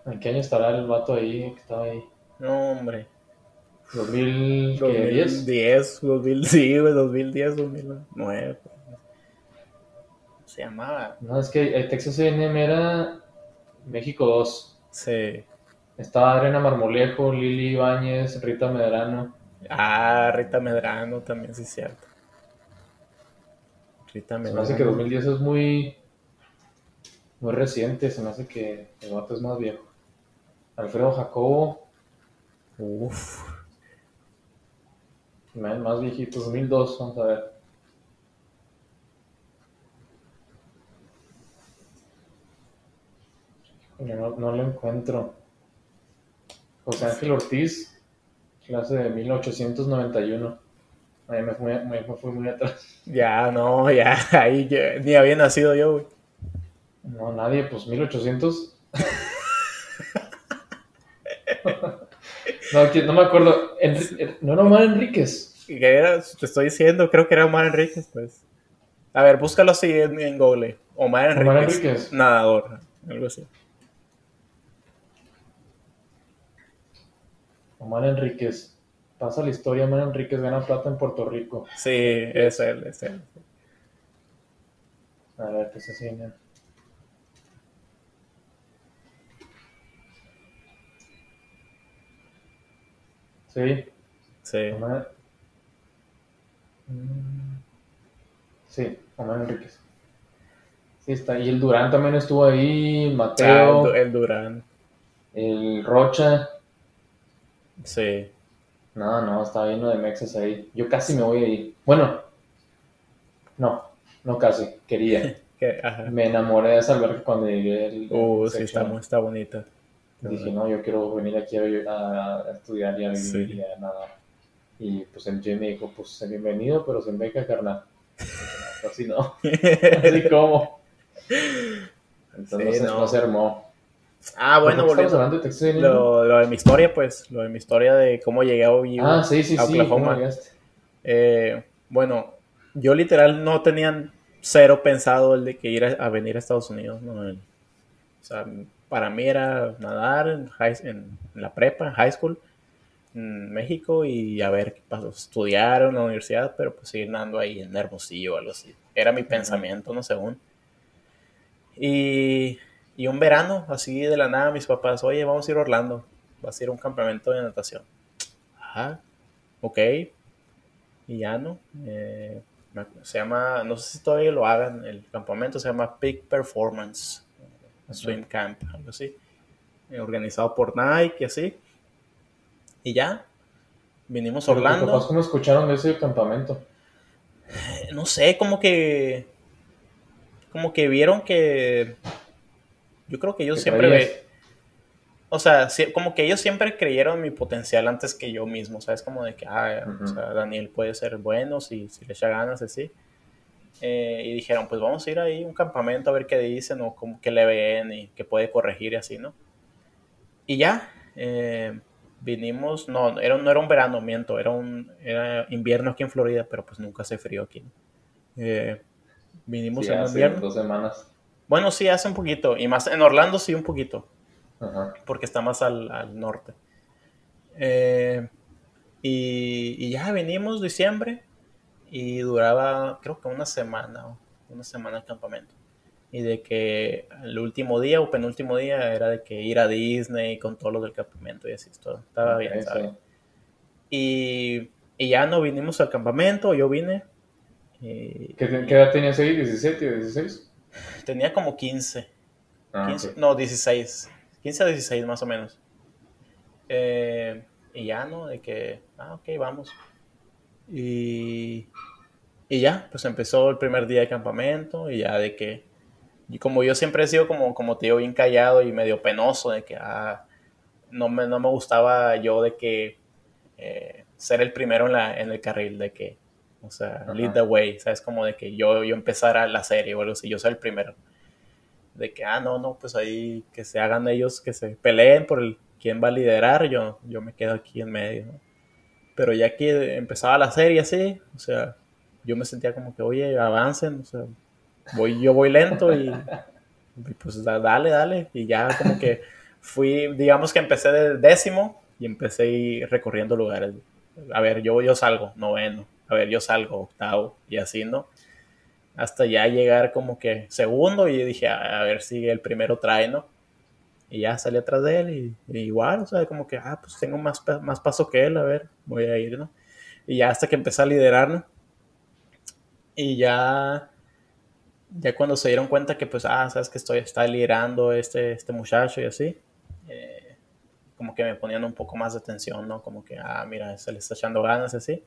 ¿En qué año estará el vato ahí que estaba ahí? No, hombre. ¿2010? 2010, 2000, sí, güey, 2010, 2009. Se llamaba. No, es que el Texas A&M era México 2. Sí. Estaba Adriana Marmolejo, Lili Ibáñez, Rita Medrano. Ah, Rita Medrano también, sí, es cierto. Rita Se me Medrano. hace que 2010 es muy, muy reciente, se me hace que el vato es más viejo. Alfredo Jacobo, Uf. más más viejito, 2002, vamos a ver. No, no lo encuentro. José Ángel Ortiz, clase de 1891. Ahí me fui, me, me fui muy atrás. Ya, no, ya, ahí ya- ni había nacido yo, güey. No, nadie, pues 1800. No, que- no me acuerdo. Enri- no era Omar Enríquez. ¿Qué era? Te estoy diciendo, creo que era Omar Enríquez, pues. A ver, búscalo así en, en Google. Omar Enríquez. Omar Enríquez. Nadador, algo así. Omar Enríquez. pasa la historia, Man Enríquez gana plata en Puerto Rico. Sí, es él, es él. A ver, ¿qué se enseña? Sí. Sí. Omar... Mm. Sí, Omar Enríquez. Sí, está. Y el Durán también estuvo ahí, Mateo. Ah, el, el Durán. El Rocha. Sí. No, no, estaba lleno de mexas ahí. Yo casi me voy ahí. Bueno, no, no casi, quería. Que, ajá. Me enamoré de esa alberca cuando llegué. al- Uh, sí, está bonita. Dije, no, yo quiero venir aquí a, a estudiar y a vivir Sí. y a nadar. Y pues el Jay me dijo, pues bienvenido, pero sin beca, carnal. Así no, así como. Entonces Sí, no, se- no. no se armó. ah, bueno, ¿Por qué estamos volviendo. hablando de Texas? Lo, lo de mi historia, pues, lo de mi historia de cómo llegué a OU. Ah, sí, sí, a sí. Oklahoma. Eh, bueno, yo literal no tenía cero pensado el de que ir a, venir a Estados Unidos, ¿no? O sea, para mí era nadar en, high- en- la prepa, en high school, en México y a ver qué pasó, estudiar en la universidad, pero pues seguir nadando ahí en Hermosillo o algo así. Era mi pensamiento, no según. Y, y un verano, así de la nada, mis papás, oye, vamos a ir a Orlando, vas a ir a un campamento de natación. Ajá, ok. Y ya no. eh, se llama, no sé si todavía lo hagan, el campamento se llama Peak Performance Swim Camp, algo así. eh, organizado por Nike y así. Y ya, vinimos a Pero tus Orlando. papás cómo escucharon de ese campamento? Eh, no sé, como que. Como que vieron que. Yo creo que ellos Que siempre. ve- O sea, como que ellos siempre creyeron en mi potencial antes que yo mismo, ¿sabes? Como de que, ah, o Ujú. sea, Daniel puede ser bueno si, si le echa ganas, así. Eh, y dijeron, pues vamos a ir ahí a un campamento a ver qué dicen o como que le ven y que puede corregir y así, ¿no? Y ya, eh, vinimos, no, era, no era un verano, miento, era un era invierno aquí en Florida, pero pues nunca hace frío aquí. Eh, vinimos Sí, en hace invierno. dos semanas. Bueno, sí, hace un poquito, y más en Orlando sí un poquito, Ajá. porque está más al, al norte. Eh, y, y ya vinimos diciembre y duraba creo que una semana, una semana el campamento. Y de que el último día o penúltimo día era de que ir a Disney con todo lo del campamento y así, todo. Estaba bien, sí. bien. Y, y ya no vinimos al campamento, yo vine. y ¿Qué, qué edad tenías ahí? ¿17 o 16? tenía como 15. Ah, 15, ok. no, 16. 15 a 16 más o menos. Eh, y ya, ¿no? De que, ah, ok, vamos. Y, y ya, pues empezó el primer día de campamento y ya de que, y como yo siempre he sido como, como digo, bien callado y medio penoso, de que, ah, no me, no me gustaba yo de que eh, ser el primero en, la, en el carril, de que, o sea, Ajá. lead the way, ¿sabes? Como de que yo, yo empezara la serie o algo así, yo soy el primero de que, ah, no, no, pues ahí que se hagan ellos, que se peleen por el quién va a liderar, yo, yo me quedo aquí en medio, ¿no? Pero ya que empezaba la serie así, o sea, yo me sentía como que, oye, avancen, o sea, voy, yo voy lento y, y pues da- dale, dale, y ya como que fui, digamos que empecé de décimo y empecé ir recorriendo lugares. A ver, yo, yo salgo, noveno, a ver, yo salgo, octavo, y así, ¿no? hasta ya llegar como que segundo y dije, a, a ver si el primero trae, ¿no? Y ya salí atrás de él y, y igual, o sea, como que, ah, pues tengo más, más paso que él, a ver, voy a ir, ¿no? Y ya hasta que empecé a liderar, ¿no? Y ya, ya cuando se dieron cuenta que, pues, ah, sabes que estoy, está liderando este, este muchacho y así, eh, como que me ponían un poco más de atención, ¿no? Como que, ah, mira, se le está echando ganas y así.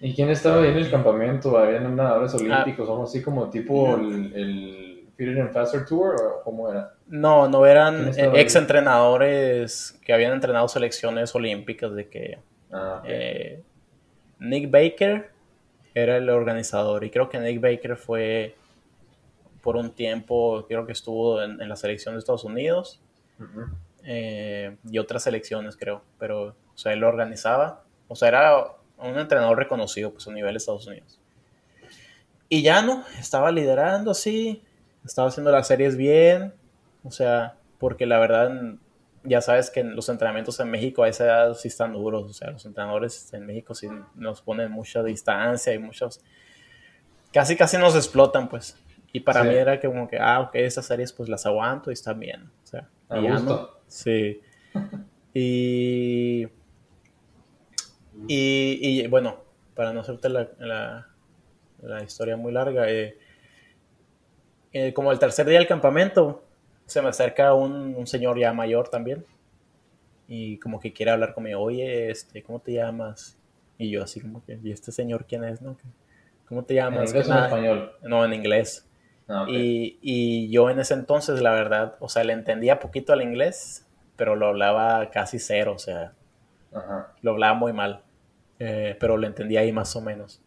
¿Y quién estaba ahí en el campamento? ¿Habían nadadores Ah. olímpicos o algo así como tipo el, el Fitter and Faster Tour o cómo era? No, no ¿Quién eran ahí? ex entrenadores que habían entrenado selecciones olímpicas de que Ah, eh, Nick Baker era el organizador. Y creo que Nick Baker fue por un tiempo, creo que estuvo en, en la selección de Estados Unidos eh, y otras selecciones creo, pero o sea, él lo organizaba, o sea, era un entrenador reconocido pues a nivel de Estados Unidos. Y ya no, estaba liderando así, estaba haciendo las series bien, o sea, porque la verdad ya sabes que los entrenamientos en México a esa edad sí están duros, o sea, los entrenadores en México sí nos ponen mucha distancia y muchos, casi casi nos explotan, pues. Y para mí era como que, ah, ok, esas series pues las aguanto y están bien, o sea. A gusto. sí. y, y, bueno, para no hacerte la, la, historia muy larga, eh, eh, como el tercer día del campamento, se me acerca un, un, señor ya mayor también y como que quiere hablar conmigo, oye, este, ¿cómo te llamas? Y yo así como que, ¿y este señor quién es? No? ¿Cómo te llamas? ¿En inglés o en español? No, en inglés. Ah, y, y, yo en ese entonces, la verdad, o sea, le entendía poquito al inglés, pero lo hablaba casi cero, o sea, lo hablaba muy mal, eh, pero lo entendía ahí más o menos.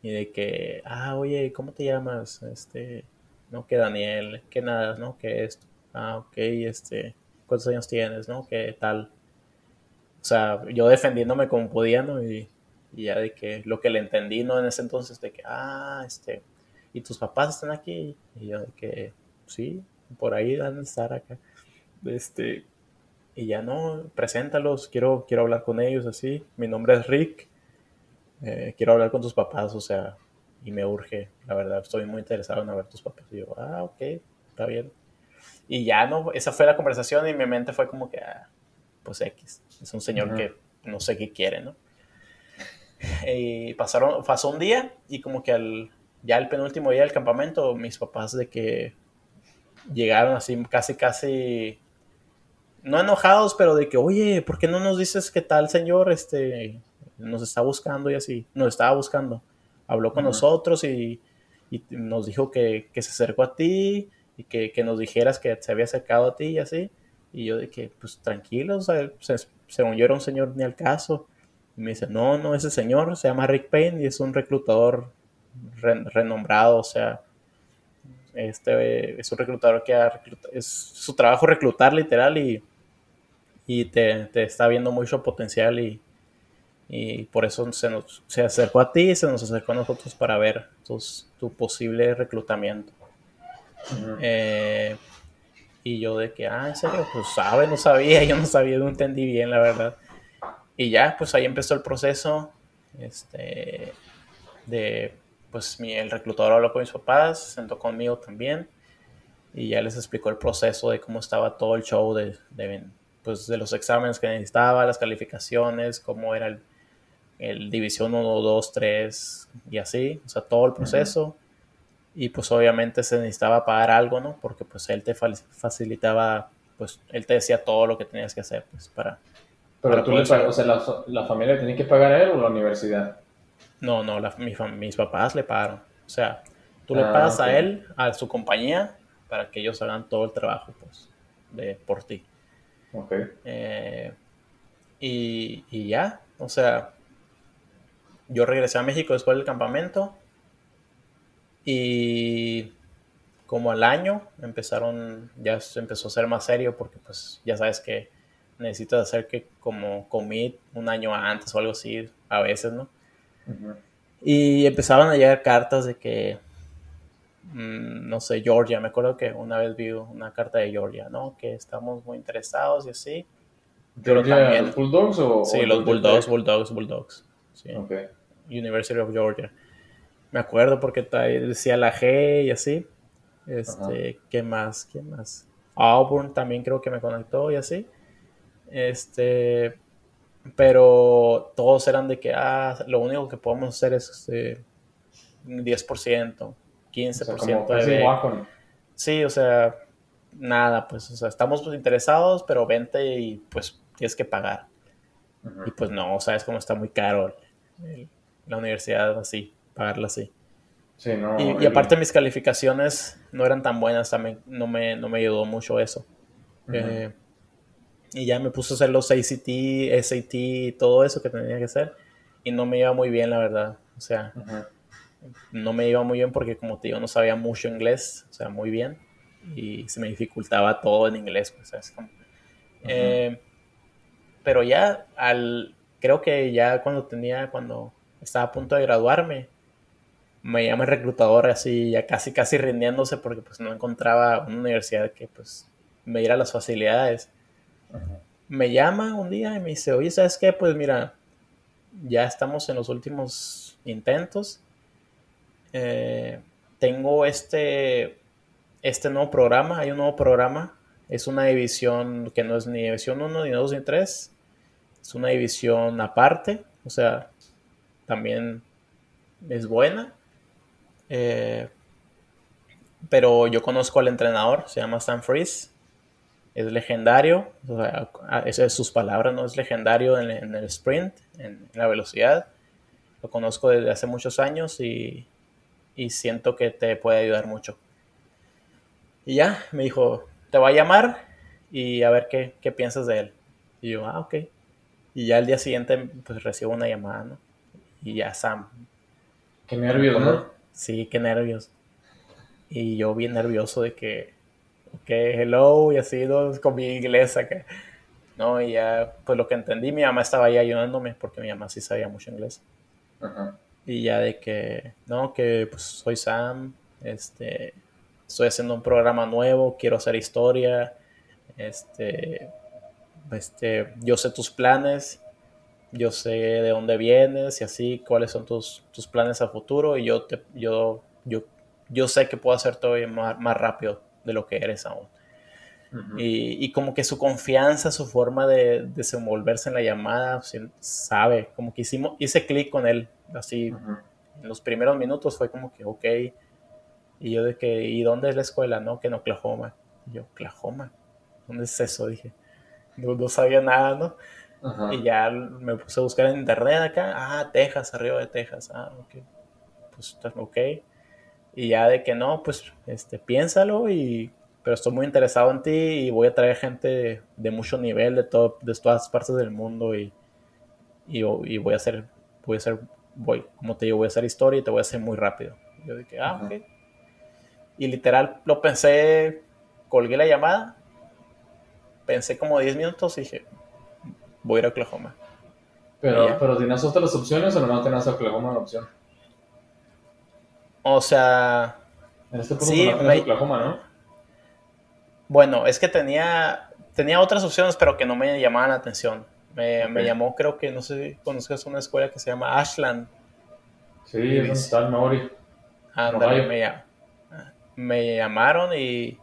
Y de que, ah, oye, ¿cómo te llamas? Este, no, que Daniel, que nada, ¿no? Que esto. Ah, ok, este, ¿cuántos años tienes, no? ¿Qué tal? O sea, yo defendiéndome como podía, ¿no? Y, y ya de que lo que le entendí, ¿no? En ese entonces, de que, ah, este, ¿y tus papás están aquí? Y yo de que, sí, por ahí van a estar acá. Este, y ya no, preséntalos, quiero, quiero hablar con ellos así. Mi nombre es Rick, eh, quiero hablar con tus papás, o sea, y me urge, la verdad, estoy muy interesado en ver tus papás. Y yo, ah, ok, está bien. Y ya no, esa fue la conversación y mi mente fue como que, ah, pues X, es un señor que no sé qué quiere, ¿no? Y pasaron, pasó un día y como que al, ya el penúltimo día del campamento, mis papás de que llegaron así casi, casi, no enojados, pero de que, oye, ¿por qué no nos dices qué tal, señor? Este, nos está buscando y así, nos estaba buscando habló con nosotros y, nos dijo que, se acercó a ti y que, nos dijeras que se había acercado a ti y así. Y yo de que, pues tranquilo, o sea, según yo era un señor ni al caso. Y me dice, no, no, ese señor se llama Rick Payne y es un reclutador renombrado, o sea, este es un reclutador que es su trabajo reclutar literal y, y te, te, está viendo mucho potencial y, y por eso se, nos, se acercó a ti y se nos acercó a nosotros para ver tu posible reclutamiento. Eh, y yo de que, ah, en serio, pues sabe, no sabía, yo no sabía, no entendí bien, la verdad. Y ya, pues ahí empezó el proceso, este, de, pues mi, el reclutador habló con mis papás, se sentó conmigo también, y ya les explicó el proceso de cómo estaba todo el show de, de, pues, de los exámenes que necesitaba, las calificaciones, cómo era el, el División 1, 2, 3 y así, o sea, todo el proceso. Y pues obviamente se necesitaba pagar algo, ¿no? Porque pues él te facilitaba, pues él te decía todo lo que tenías que hacer, pues para... Pero tú le pagas, o sea, la, familia tenía que pagar a él o la universidad? No, no, mis papás le pagaron. O sea, tú le ah, pagas a él, a su compañía, para que ellos hagan todo el trabajo, pues, de, por ti. Ok. Eh, y, y ya, o sea, yo regresé a México después del campamento y como al año empezaron, ya se empezó a ser más serio porque pues ya sabes que necesitas hacer que como commit un año antes o algo así a veces, ¿no? Y empezaban a llegar cartas de que, mm, no sé, Georgia, me acuerdo que una vez vi una carta de Georgia, ¿no? Que estamos muy interesados y así. Pero también, ¿Los Bulldogs o...? Sí, los Bulldogs, Bulldogs, Bulldogs. Sí. Okay. University of Georgia. Me acuerdo porque decía la G y así. Este, ¿qué más? ¿Qué más? Auburn también creo que me conectó y así. Este, pero todos eran de que, ah, lo único que podemos hacer es este, 10%, 15% de... Sí, o sea, nada, pues, o sea, estamos pues, interesados, pero vente y pues tienes que pagar. Y pues no, o sea, es como está muy caro la universidad así, pagarla así. Sí, no, y, aparte mis calificaciones no eran tan buenas, también no me, no me ayudó mucho eso. Eh, y ya me puse a hacer los ACT, SAT y todo eso que tenía que hacer. Y no me iba muy bien, la verdad. O sea, no me iba muy bien porque como te digo, no sabía mucho inglés, o sea, muy bien. Y se me dificultaba todo en inglés, pues, ¿sabes? Eh, pero ya al, creo que ya cuando tenía, cuando estaba a punto de graduarme, me llama el reclutador así, ya casi, casi rindiéndose porque pues no encontraba una universidad que pues me diera las facilidades. me llama un día y me dice, oye, ¿sabes qué? Pues mira, ya estamos en los últimos intentos. Eh, tengo este, este nuevo programa, hay un nuevo programa, es una división que no es ni división 1, ni 2, ni 3, es una división aparte, o sea, también es buena. Eh, pero yo conozco al entrenador, se llama Stan Freeze, es legendario, o sea, esas sus palabras, ¿no? Es legendario en, el sprint, en, la velocidad. Lo conozco desde hace muchos años y, y, siento que te puede ayudar mucho. Y ya, me dijo, te voy a llamar y a ver qué, qué piensas de él. Y yo, ah, ok. Y ya el día siguiente, pues recibo una llamada, ¿no? Y ya Sam. Qué nervios, ¿no? Sí, qué nervios. Y yo bien nervioso de que, ok, hello, y así, ¿no? con mi inglés acá. No, y ya, pues lo que entendí, mi mamá estaba ahí ayudándome porque mi mamá sí sabía mucho inglés. Y ya de que, no, que pues soy Sam, este, estoy haciendo un programa nuevo, quiero hacer historia, este, este, yo sé tus planes, yo sé de dónde vienes y así, cuáles son tus, tus planes a futuro y yo, te, yo, yo yo sé que puedo hacer todo más, más rápido de lo que eres aún. y, y, como que su confianza, su forma de, desenvolverse en la llamada, sabe, como que hicimos, hice clic con él, así, en los primeros minutos fue como que, ok, y yo de que, ¿y dónde es la escuela? No, que en Oklahoma. Y yo, Oklahoma, ¿dónde es eso? Dije, no, sabía nada, ¿no? Y ya me puse a buscar en internet acá, ah, Texas, arriba de Texas, ah, ok, pues, ok. Y ya de que no, pues este, piénsalo y pero estoy muy interesado en ti y voy a traer gente de, mucho nivel de todo de todas partes del mundo y, y, voy a hacer voy a hacer voy como te digo voy a hacer historia y te voy a hacer muy rápido. Yo dije ah ok. Y literal lo pensé colgué la llamada pensé como 10 minutos y dije voy a ir a Oklahoma pero, pero ¿tienes otras opciones o no tienes Oklahoma la opción? O sea. En este punto sí, no Oklahoma, ¿no? Bueno, es que tenía, tenía otras opciones, pero que no me llamaban la atención. Me, me llamó, creo que, no sé si conozcas una escuela que se llama Ashland. Sí, es donde está el Maori. Ándale, me, me llamaron y,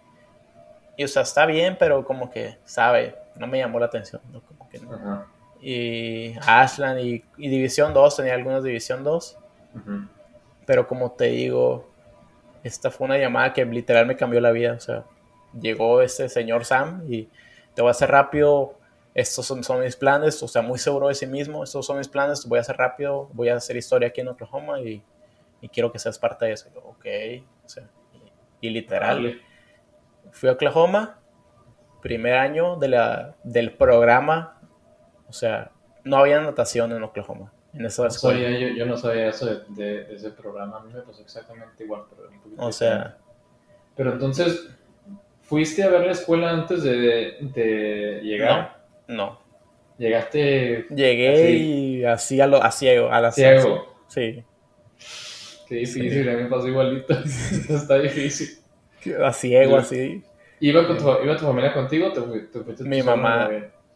y, o sea, está bien, pero como que, sabe, no me llamó la atención. ¿no? Como que no. Y Ashland y, y, División 2, tenía algunas División 2. Ajá. Pero como te digo, esta fue una llamada que literal me cambió la vida. O sea, llegó este señor Sam y te voy a hacer rápido. Estos son, son, mis planes, o sea, muy seguro de sí mismo. Estos son mis planes, voy a hacer rápido. Voy a hacer historia aquí en Oklahoma y, y quiero que seas parte de eso. ok, o sea, y, literal. Fui a Oklahoma, primer año de la, del programa. O sea, no había natación en Oklahoma en esa escuela. yo, no sabía eso de, ese programa, a mí me pasó exactamente igual, pero un poquito O sea... Pero entonces, ¿fuiste a ver la escuela antes de, llegar? No, no. ¿Llegaste? Llegué y así a, lo, a ciego, a la ciego. Sí. Qué difícil, a mí me pasó igualito. Está difícil. A ciego, así. ¿Iba, con tu, ¿Iba tu familia contigo? ¿Te, mi mamá,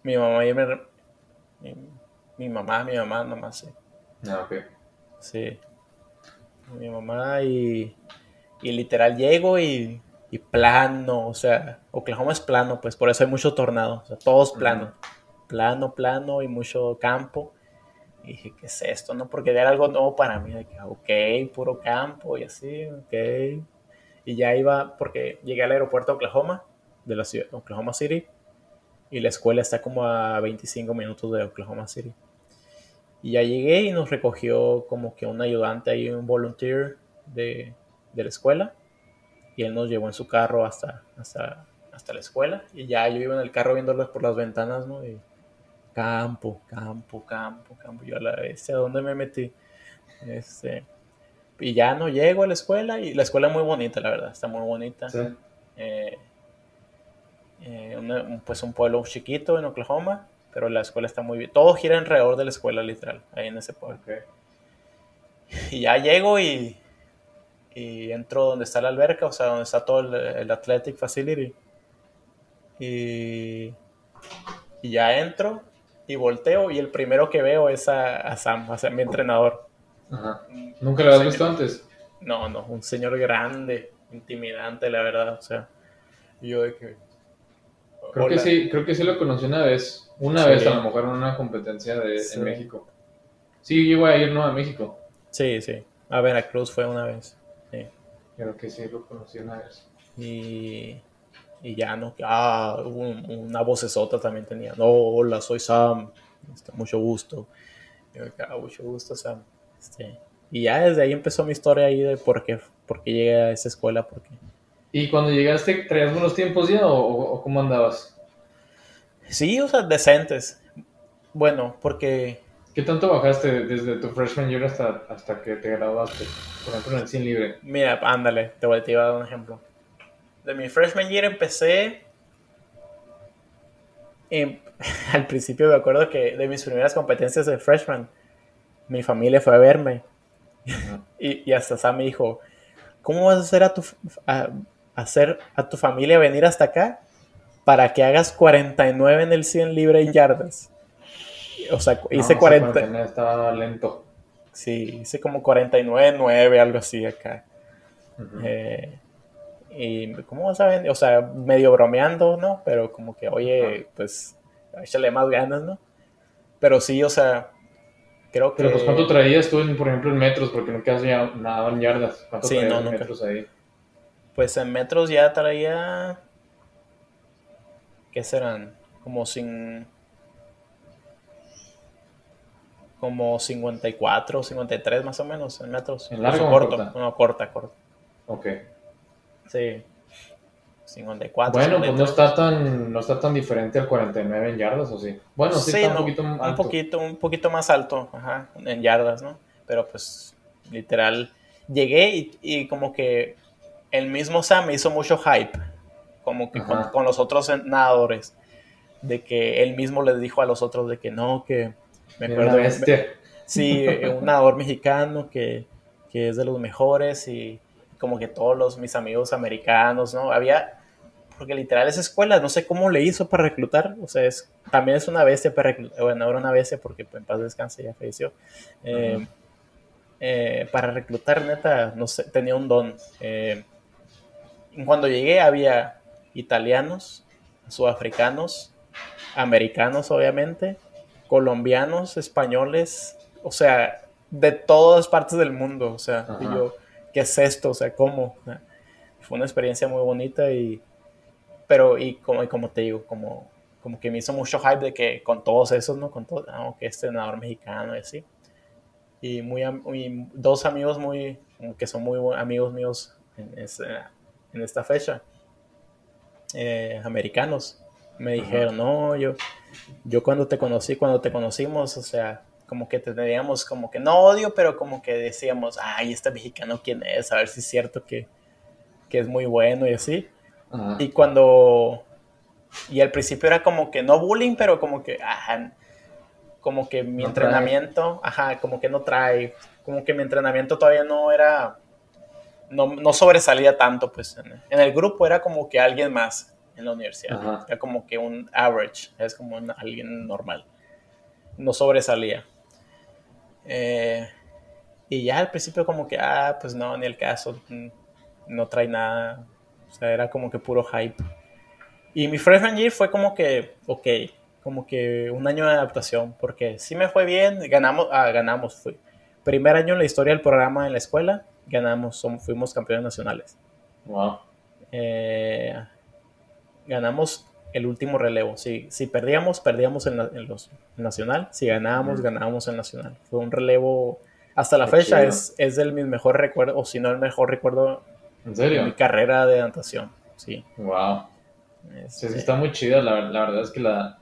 mi mamá y mi, mi mamá, mi mamá nomás, sí. Ah, ok. Sí. Mi mamá y, y literal llego y, y, plano, o sea, Oklahoma es plano, pues por eso hay mucho tornado, o sea, todo es plano. Plano, plano y mucho campo. Y dije, ¿qué es esto? No, porque era algo nuevo para mí, de que, ok, puro campo y así, ok. Y ya iba, porque llegué al aeropuerto de Oklahoma, de la ciudad, Oklahoma City, y la escuela está como a 25 minutos de Oklahoma City. Y ya llegué y nos recogió como que un ayudante ahí, un volunteer de, de la escuela. Y él nos llevó en su carro hasta, hasta, hasta la escuela. Y ya yo iba en el carro viéndolos por las ventanas, ¿no? Y campo, campo, campo, campo. Yo a la vez, ¿a dónde me metí? Este, y ya no llego a la escuela. Y la escuela es muy bonita, la verdad, está muy bonita. Eh, eh, pues un pueblo chiquito en Oklahoma pero la escuela está muy bien. Todo gira alrededor de la escuela, literal, ahí en ese pueblo. Y ya llego y, y entro donde está la alberca, o sea, donde está todo el, Athletic Facility. Y, Y ya entro y volteo y el primero que veo es a, Sam, a mi entrenador. Ajá. ¿Nunca lo habías visto antes? No, no, un señor grande, intimidante, la verdad. O sea, yo de que... Creo que sí, creo que sí lo conocí una vez. Una vez a lo mejor en una competencia de, en México. Sí, yo iba a ir, ¿no? A México. Sí, sí. A Veracruz fue una vez. Sí. Creo que sí lo conocí una vez. Y, y ya, ¿no? Ah, una vocesota también tenía. No, hola, soy Sam. Este, mucho gusto. Yo, ah, mucho gusto, Sam. Este, y ya desde ahí empezó mi historia ahí de por qué, por qué llegué a esa escuela. Porque... ¿Y cuando llegaste, traías buenos tiempos ya o, cómo andabas? Sí, o sea, decentes. Bueno, porque... ¿Qué tanto bajaste desde tu freshman year hasta, hasta que te graduaste? Por ejemplo, en el 100 libre. Mira, ándale, te voy, te iba a dar un ejemplo de mi freshman year empecé. al principio me acuerdo que de mis primeras competencias de freshman, mi familia fue a verme. y, hasta Sam me dijo, ¿cómo vas a hacer a tu, hacer a tu familia venir hasta acá para que hagas 49 en el 100 libre en yardas? O sea, hice 40. Estaba lento. Sí, hice como 49, 9, algo así acá. eh, y ¿cómo saben? O sea, medio bromeando, ¿no? Pero como que, oye, pues, échale más ganas, ¿no? Pero sí, o sea, creo que... Pero pues, ¿cuánto traías tú, por ejemplo, en metros? Porque no quedas ya nada en yardas. ¿Cuánto sí, no, metros ahí? Pues en metros ya traía... ¿Qué serán? Como sin... Como 54, 53 más o menos en metros. ¿En largo corto? No, corta, corta. Ok. Sí. 54. Bueno, pues no está tan no está tan diferente al 49 en yardas, ¿o sí? Bueno, sí, está un poquito Un poquito, un poquito más alto, ajá, en yardas, ¿no? Pero pues, literal, llegué y, como que el mismo Sam me hizo mucho hype, como que con, los otros nadadores, de que él mismo le dijo a los otros de que no, que me acuerdo. sí, un nadador mexicano que, que es de los mejores y como que todos los, mis amigos americanos, ¿no? Había, porque literal esa escuela, no sé cómo le hizo para reclutar, o sea, es, también es una bestia para reclutar, bueno, ahora una bestia porque pues, en paz descanse ya falleció. Eh, eh, para reclutar, neta, no sé, tenía un don. Eh, cuando llegué había italianos, sudafricanos, americanos obviamente, colombianos, españoles, o sea, de todas partes del mundo, o sea, y yo ¿qué es esto? O sea, ¿cómo? Fue una experiencia muy bonita y, pero, y como, como te digo, como, como que me hizo mucho hype de que con todos esos, ¿no? Con todo, ah, que este nadador mexicano y así. Y muy, dos amigos muy, que son muy amigos míos en, en esta fecha, eh, americanos, me dijeron, no, yo, yo cuando te conocí, cuando te conocimos, o sea, como que teníamos como que no odio, pero como que decíamos, ay, este mexicano quién es, a ver si es cierto que, que es muy bueno y así. Y cuando, y al principio era como que no bullying, pero como que, ajá, como que mi entrenamiento, ajá, como que no trae, como que mi entrenamiento todavía no era, no, no sobresalía tanto, pues en, el grupo era como que alguien más en la universidad, era como que un average, es como alguien normal, no sobresalía. Eh, y ya al principio como que, ah, pues no, ni el caso, no trae nada. Sea, era como que puro hype. Y mi freshman year fue como que, ok, como que un año de adaptación, porque sí me fue bien, ganamos, ah, ganamos, fui. Primer año en la historia del programa en la escuela, ganamos, somos, fuimos campeones nacionales. Wow. Eh, ganamos el último relevo. Si, si perdíamos, perdíamos en, los nacional. Si ganábamos, ganábamos en nacional. Fue un relevo, hasta la fecha, es, es del mi mejor recuerdo, o si no el mejor recuerdo ¿En serio? mi carrera de natación. Sí. Wow. sí, está muy chida. La, la, verdad es que la,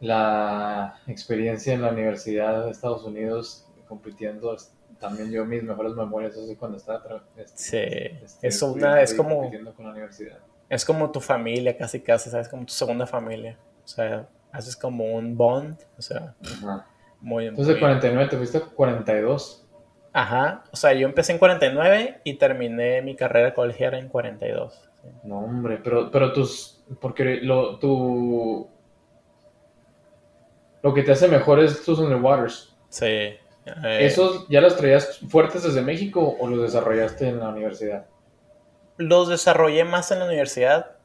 la experiencia en la Universidad de Estados Unidos compitiendo también yo mis mejores memorias así cuando estaba este, sí este, es una es como con la universidad es como tu familia, casi casi, ¿sabes? Como tu segunda familia. O sea, haces como un bond, o sea, muy Entonces, de 49 te fuiste a 42. Ajá, o sea, yo empecé en 49 y terminé mi carrera colegial en 42. No, hombre, pero, pero tus, porque lo, tu, lo que te hace mejor es tus underwaters. Sí. eh, ¿Esos ya los traías fuertes desde México o los desarrollaste en la universidad? Los desarrollé más en la universidad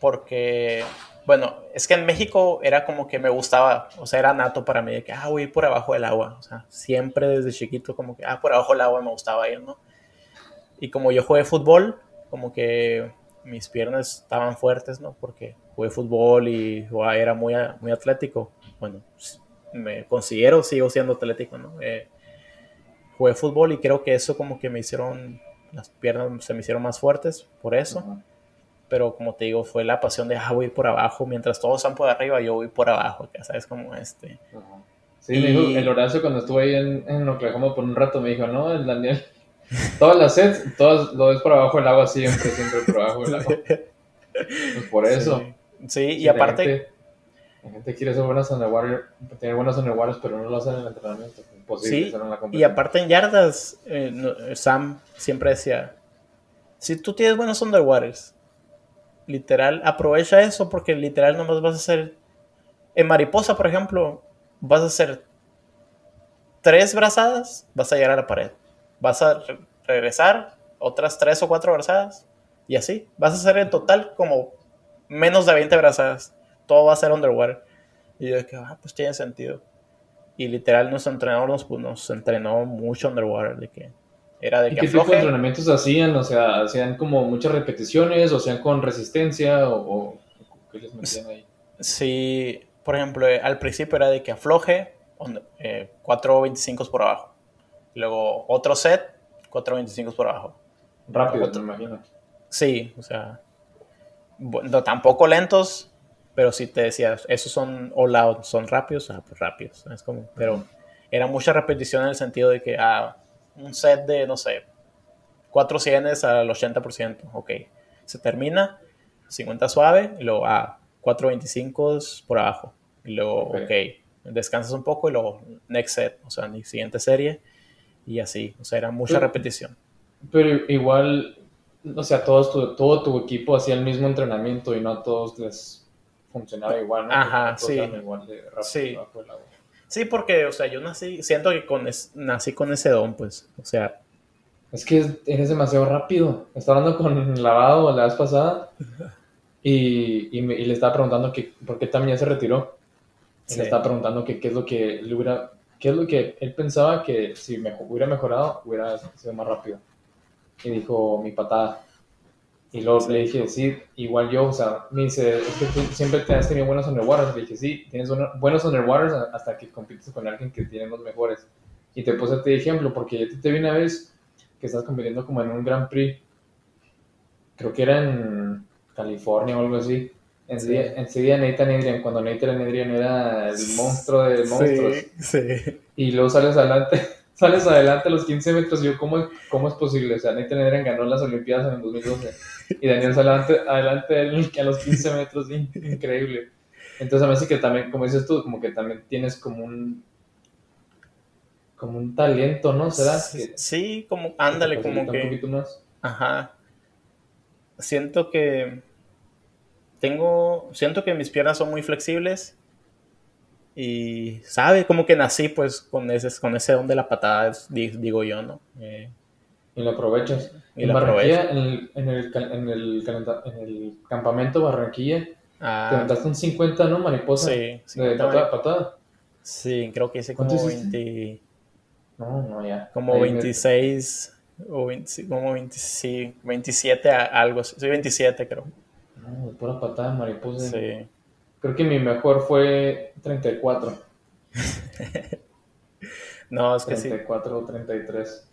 porque, bueno, es que en México era como que me gustaba, o sea, era nato para mí de que, ah, voy por abajo del agua. O sea, siempre desde chiquito como que, ah, por abajo del agua me gustaba ir, ¿no? Y como yo jugué fútbol, como que mis piernas estaban fuertes, ¿no? Porque jugué fútbol y era muy, muy atlético. Bueno, me considero, sigo siendo atlético, ¿no? Eh, jugué fútbol y creo que eso como que me hicieron, las piernas se me hicieron más fuertes por eso. Pero como te digo, fue la pasión de, ah, voy por abajo. Mientras todos están por arriba, yo voy por abajo. Ya sabes como este. Sí, me dijo, Y- el Horacio cuando estuve ahí en, en Oklahoma por un rato me dijo, no, el Daniel, todas las sets, todas lo ves por abajo del agua siempre, siempre por abajo del agua. Pues por eso. Sí, Sí, y la aparte, gente- La gente quiere ser buenas underwater, tener buenos underwaters, pero no lo hacen en el entrenamiento. Imposible Sí, en la y aparte en yardas, eh, Sam siempre decía, si tú tienes buenos underwaters, literal, aprovecha eso porque literal nomás vas a hacer, en mariposa, por ejemplo, vas a hacer tres brazadas, vas a llegar a la pared. Vas a re- regresar otras tres o cuatro brazadas y así. Vas a hacer en total como menos de 20 brazadas. Todo va a ser underwater. Y yo que, ah, pues tiene sentido. Y literal nuestro entrenador nos, nos entrenó mucho underwater, de que era de ¿Y que qué tipo de entrenamientos hacían? O sea, ¿hacían como muchas repeticiones o hacían con resistencia o, o qué les metían ahí? Sí, por ejemplo, eh, al principio era de que afloje, eh, 4.25 por abajo. Luego otro set, 4.25 por abajo. Rápido, Otro- me imagino. Sí, o sea, bueno, tampoco lentos, pero si te decías, esos son all out, son rápidos, ah, pues rápidos. Es como, pero era mucha repetición en el sentido de que, ah, un set de, no sé, 4 cienes al 80%, ok. Se termina, 50 suave, y luego, ah, 4.25 por abajo. Y luego, Ok. ok, descansas un poco y luego, next set, o sea, mi siguiente serie, y así, o sea, era mucha Pero- repetición. Pero igual, o sea, todos tu- todo tu equipo hacía el mismo entrenamiento y no a todos les funcionaba igual, ¿no? Ajá, sí. igual de rápido Sí. bajo el agua. Sí, porque, o sea, yo nací, siento que con es- nací con ese don, pues, o sea, Es que es- eres demasiado rápido. Estaba hablando con Lavado la vez pasada y, y, me- y le estaba preguntando que, por qué también se retiró. Y Sí. le estaba preguntando que qué es lo que le hubiera, qué es lo que él pensaba que si me hubiera mejorado, hubiera sido más rápido. Y dijo, mi patada. Y luego Sí. le dije, sí, igual yo, o sea, me dice, es que tú siempre te has tenido buenos underwaters. Le dije, sí, tienes buenos- buenos underwaters hasta que compites con alguien que tiene los mejores. Y te puse este ejemplo, porque yo te vi una vez que estás compitiendo como en un Grand Prix, creo que era en California o algo así. En Sí. sí. enseguida Nathan Adrian, cuando Nathan Adrian era el monstruo de monstruos. sí. Y luego sales adelante, sales adelante a los 15 metros. Y yo, ¿cómo, ¿cómo es posible? O sea, Nathan Adrian ganó las Olimpiadas en el 2012. Y Daniel sale adelante, adelante de él a los 15 metros. in- Increíble. Entonces, a mí sí que también, como dices tú, como que también tienes como un como un talento, ¿no? ¿Será? Que- Sí, como, que ándale, como facilita un que, poquito más. ajá. Siento que tengo, siento que mis piernas son muy flexibles y, sabe, como que nací, pues, con ese, con ese don de la patada, digo yo, ¿no? Eh, Y lo aprovechas. Y en lo Barranquilla, en el, en, el, en, el en el campamento Barranquilla, te ah, aventaste un 50, ¿no? Mariposa. sí, De 50 patada, patada. sí, creo que hice ¿Cuánto como hiciste? 20, No, no, ya. como Ahí me- 26 o 20 como 20, sí, 27 a- algo, así. soy 27 creo. No, de pura patada, mariposa. Sí. Creo que mi mejor fue 34. No, es que sí. 34 o 33.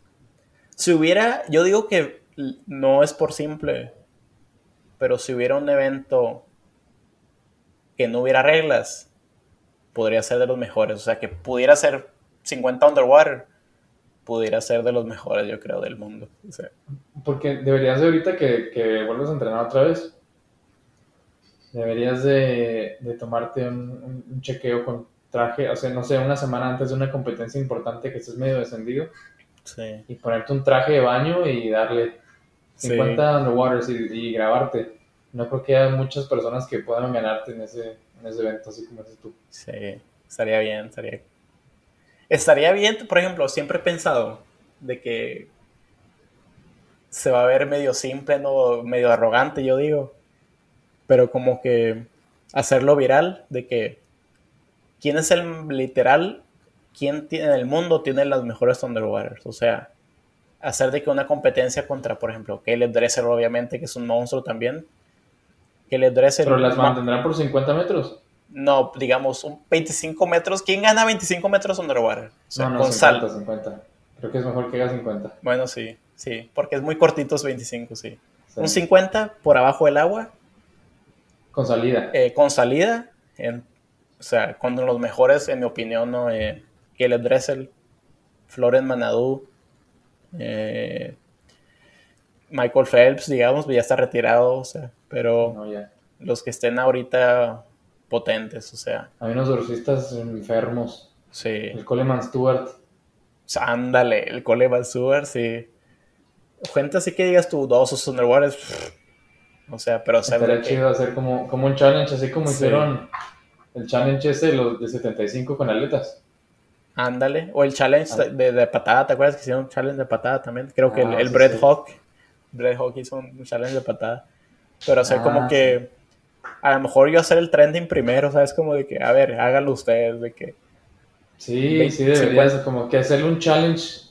Si hubiera, yo digo que no es por simple, pero si hubiera un evento que no hubiera reglas, podría ser de los mejores. O sea, que pudiera ser 50 underwater, pudiera ser de los mejores, yo creo, del mundo. O sea, Porque deberías de ahorita que, que vuelvas a entrenar otra vez. Deberías de, de tomarte un, un- chequeo con traje, o sea, no sé, una semana antes de una competencia importante que estés medio descendido sí. y ponerte un traje de baño y darle Sí. 50 underwaters y, y grabarte. No creo que haya muchas personas que puedan ganarte en ese, en ese evento, así como dices tú. Sí. estaría bien, estaría. Estaría bien, por ejemplo, siempre he pensado de que se va a ver medio simple, ¿no? medio arrogante, yo digo. Pero como que hacerlo viral, de que quién es el literal, quién tiene en el mundo tiene las mejores Thunderwaters. O sea, hacer de que una competencia contra, por ejemplo, Caleb Dresser, obviamente, que es un monstruo también. Caleb Dresser. ¿Pero las mantendrán por 50 metros? No, digamos, un 25 metros. ¿Quién gana 25 metros underwater? O sea, no, no, 50, 50. Creo que es mejor que haga 50. Bueno, sí, sí, porque es muy cortitos 25, sí. Un 50 por abajo del agua. Con salida. Eh, con salida. En, o sea, con los mejores, en mi opinión, ¿no? Eh, Caleb Dressel, Florent Manadou, eh, Michael Phelps, digamos, ya está retirado, o sea, pero los que estén ahorita potentes, o sea. Hay unos surfistas enfermos. Sí. El Coleman Stewart. ándale, el Coleman Stewart, sí. Gente así que digas tú, dos o underwaters, o sea, pero... Estaría chido hacer como, como un challenge, así como hicieron el challenge ese los de 75 con aletas. Ándale, o el challenge de, de, patada, ¿te acuerdas que hicieron un challenge de patada también? Creo que el, ah, el Brett Hawk, Brett Hawk hizo un challenge de patada. Pero hacer como ah, que, a lo mejor yo hacer el trending primero, ¿sabes? Como de que, a ver, háganlo ustedes, de que... Sí, sí, deberías como que hacerle un challenge,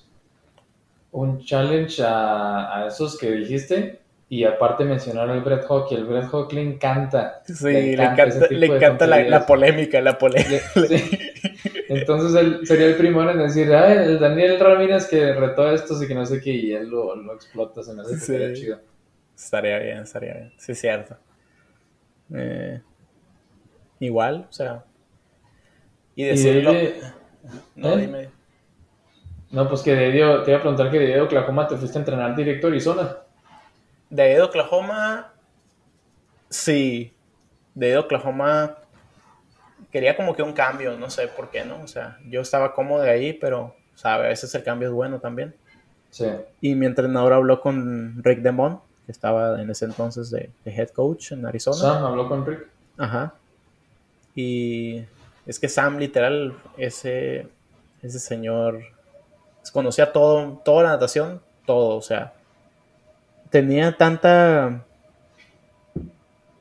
un challenge a, a esos que dijiste y aparte mencionar al Brett Hawk y el Brett Hawk le encanta. Sí, le encanta, la, polémica, la polémica. Entonces él sería el primero en decir, ah, el Daniel Ramírez que retó esto y que no sé qué, y él lo, lo explota, se me hace sí. chido. Estaría bien, estaría bien, sí es cierto. Eh, igual, o sea. Y decirlo. no, ¿Eh? dime. No, pues que de te iba a preguntar que de Oklahoma te fuiste a entrenar directo a Arizona. De ahí de Oklahoma, sí. De ahí de Oklahoma quería como que un cambio, no sé por qué, ¿no? O sea, yo estaba cómodo de ahí, pero, sabe, a veces el cambio es bueno también. Sí. Y mi entrenador habló con Rick Demont, que estaba en ese entonces de, head coach en Arizona. Sam habló con Rick. Ajá. Y es que Sam, literal, ese, ese señor conocía todo, toda la natación, todo, o sea, tenía tanta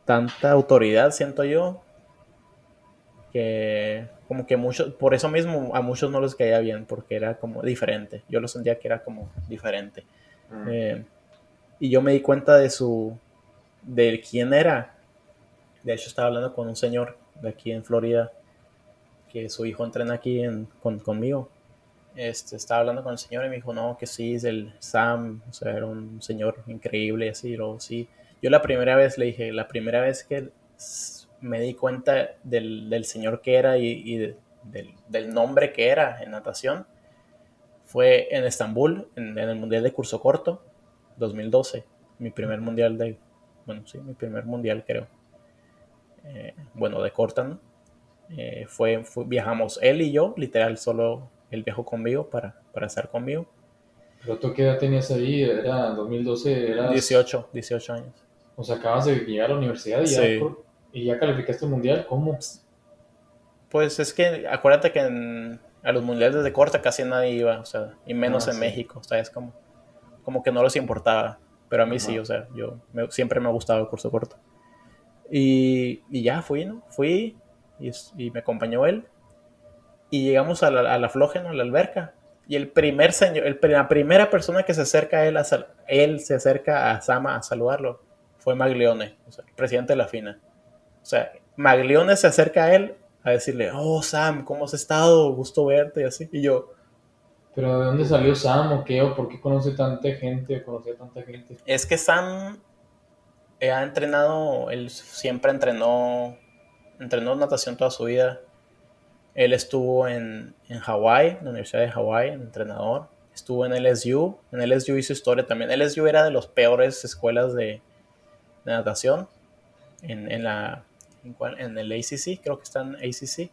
tanta autoridad, siento yo, que como que muchos, por eso mismo a muchos no les caía bien, porque era como diferente. Yo lo sentía que era como diferente. Mm. Eh, y yo me di cuenta de su, de quién era. De hecho, estaba hablando con un señor de aquí en Florida, que su hijo entrena aquí con, conmigo este, estaba hablando con el señor y me dijo, no, que sí, es el Sam, o sea, era un señor increíble, así, o sí. Yo la primera vez le dije, la primera vez que me di cuenta del, señor que era y, del, nombre que era en natación, fue en Estambul, en, el Mundial de Curso Corto, 2012, mi primer mundial de, bueno, sí, mi primer mundial creo. Eh, bueno, de corta, ¿no? Eh, fue, viajamos él y yo, literal, solo él viajó conmigo para, para estar conmigo. ¿Pero tú qué edad tenías ahí? ¿Era 2012? Era 18, 18 años. O sea, acabas de llegar a la universidad y, ya, y ya calificaste el mundial. ¿Cómo? Pues es que acuérdate que a los mundiales de corta casi nadie iba, o sea, y menos ah, en México, o sea, es como, como que no les importaba, pero a mí sí, o sea, yo siempre me ha gustado el curso corto. Y, y ya fui, ¿no? Fui y, y me acompañó él y llegamos a la, a la a la alberca. Y el primer señor, el, la primera persona que se acerca a él, a, él se acerca a Sama a saludarlo, fue Maglione, o sea, el presidente de la FINA. O sea, Maglione se acerca a él a decirle, oh Sam, ¿cómo has estado? Gusto verte y así. Y yo... ¿Pero de dónde salió Sam o qué? ¿O por qué conoce tanta gente? ¿Conoce tanta gente? Es que Sam ha entrenado, él siempre entrenó, entrenó natación toda su vida él estuvo en, en Hawái, en la Universidad de Hawái, entrenador. Estuvo en LSU. En LSU hizo historia también. LSU era de las peores escuelas de, natación en, en, la, en, el ACC, creo que está en ACC.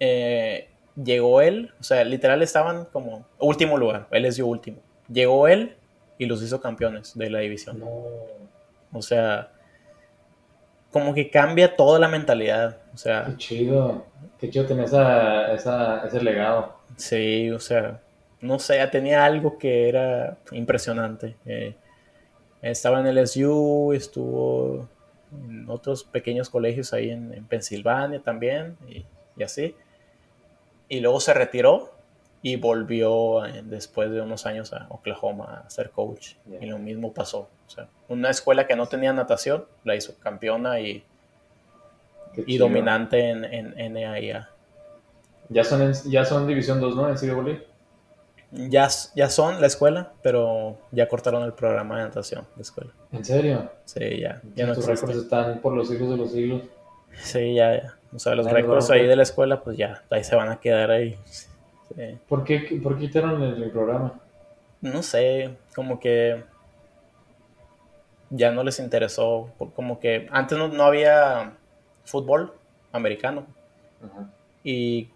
Eh, llegó él, o sea, literal estaban como último lugar, LSU último. Llegó él y los hizo campeones de la división. O sea, como que cambia toda la mentalidad. O sea, Qué chido. Qué chido tener esa, esa, ese legado. sí, o sea, no sé, tenía algo que era impresionante. Eh, estaba en el SU, estuvo en otros pequeños colegios ahí en, en Pensilvania también y, y así. Y luego se retiró y volvió eh, después de unos años a Oklahoma a ser coach. Y lo mismo pasó. O sea, una escuela que no tenía natación la hizo campeona y, y dominante en, en NAIA. Ya son, en- ya son División 2, ¿no? En CWA. Ya, ya son la escuela, pero ya cortaron el programa de natación de escuela. ¿En serio? Sí, ya, ya no récords están por los siglos de los siglos. Sí, ya, ya. O sea, los récords ahí de la escuela, pues ya, ahí se van a quedar ahí. Sí. ¿Por qué, por qué quitaron el, el programa? No sé, como que ya no les interesó. Como que antes no, no había fútbol americano. Y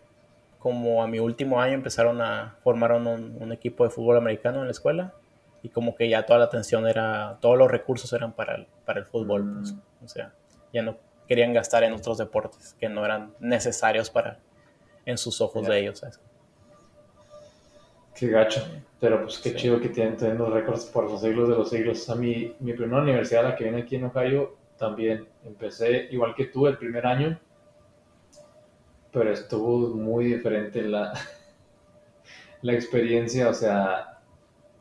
como a mi último año empezaron a formaron un, un equipo de fútbol americano en la escuela. Y como que ya toda la atención era, todos los recursos eran para el, para el fútbol. Mm. pues. O sea, ya no querían gastar en otros deportes que no eran necesarios para en sus ojos de ellos. ¿sabes? Qué gacho. Pero pues qué Sí. chido que tienen, tienen los récords por los siglos de los siglos. A mí, mi primera universidad, la que viene aquí en Ohio, también empecé igual que tú el primer año. Pero estuvo muy diferente la, la experiencia. O sea,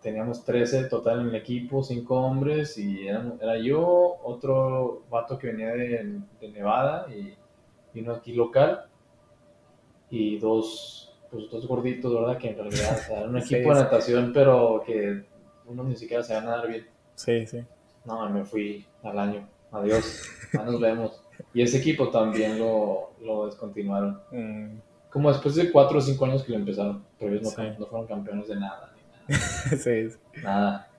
teníamos 13 total en el equipo, 5 hombres, y eran- era yo, otro vato que venía de, de Nevada y vino aquí local, y dos, pues, dos gorditos, ¿verdad? Que en realidad o sea, era un Sí, equipo de sí. natación, pero que uno ni siquiera se va a nadar bien. Sí, sí. No, me fui al año. Adiós, ya nos vemos. Y ese equipo también lo, lo descontinuaron. Mm, Como después de 4 o 5 años que lo empezaron, pero ellos no, Sí. no fueron campeones de nada. ni nada. sí, sí. Nada.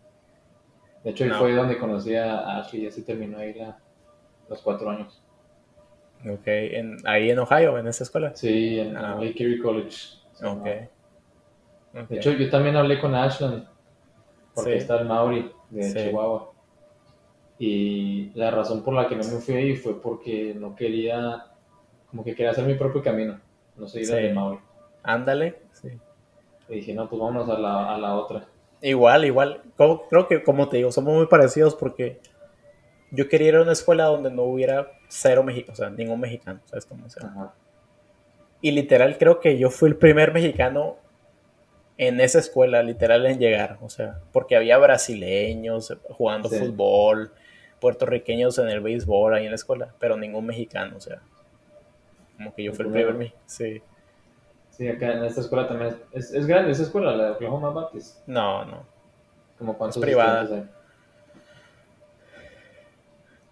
De hecho, ahí No. fue donde conocí a Ashley y así terminó ahí la, los cuatro años. Ok, en, ahí en Ohio, en esa escuela. Sí, en, Ah. en Lake Erie College. Se Ok. llamaba. Ok. De hecho, yo también hablé con Ashland, porque Sí. está el Mauri de Sí. Chihuahua. Y la razón por la que no me fui ahí fue porque no quería, como que quería hacer mi propio camino, no seguir Sí. el de Mauri. Ándale. Sí. Y dije, no, pues vámonos a la, a la otra. Igual, igual. Como- creo que, como te digo, somos muy parecidos porque yo quería ir a una escuela donde no hubiera cero mexicanos, o sea, ningún mexicano, ¿sabes cómo? O sea, Ajá. Y literal creo que yo fui el primer mexicano en esa escuela, literal, en llegar, o sea, porque había brasileños jugando Sí. fútbol, puertorriqueños en el béisbol ahí en la escuela, pero ningún mexicano, o sea, como que yo fui el primer mexicano, sí. Sí, acá en esta escuela también es, es, grande esa escuela, la de Oklahoma Baptist. No, no, Como cuántos Es privada. estudiantes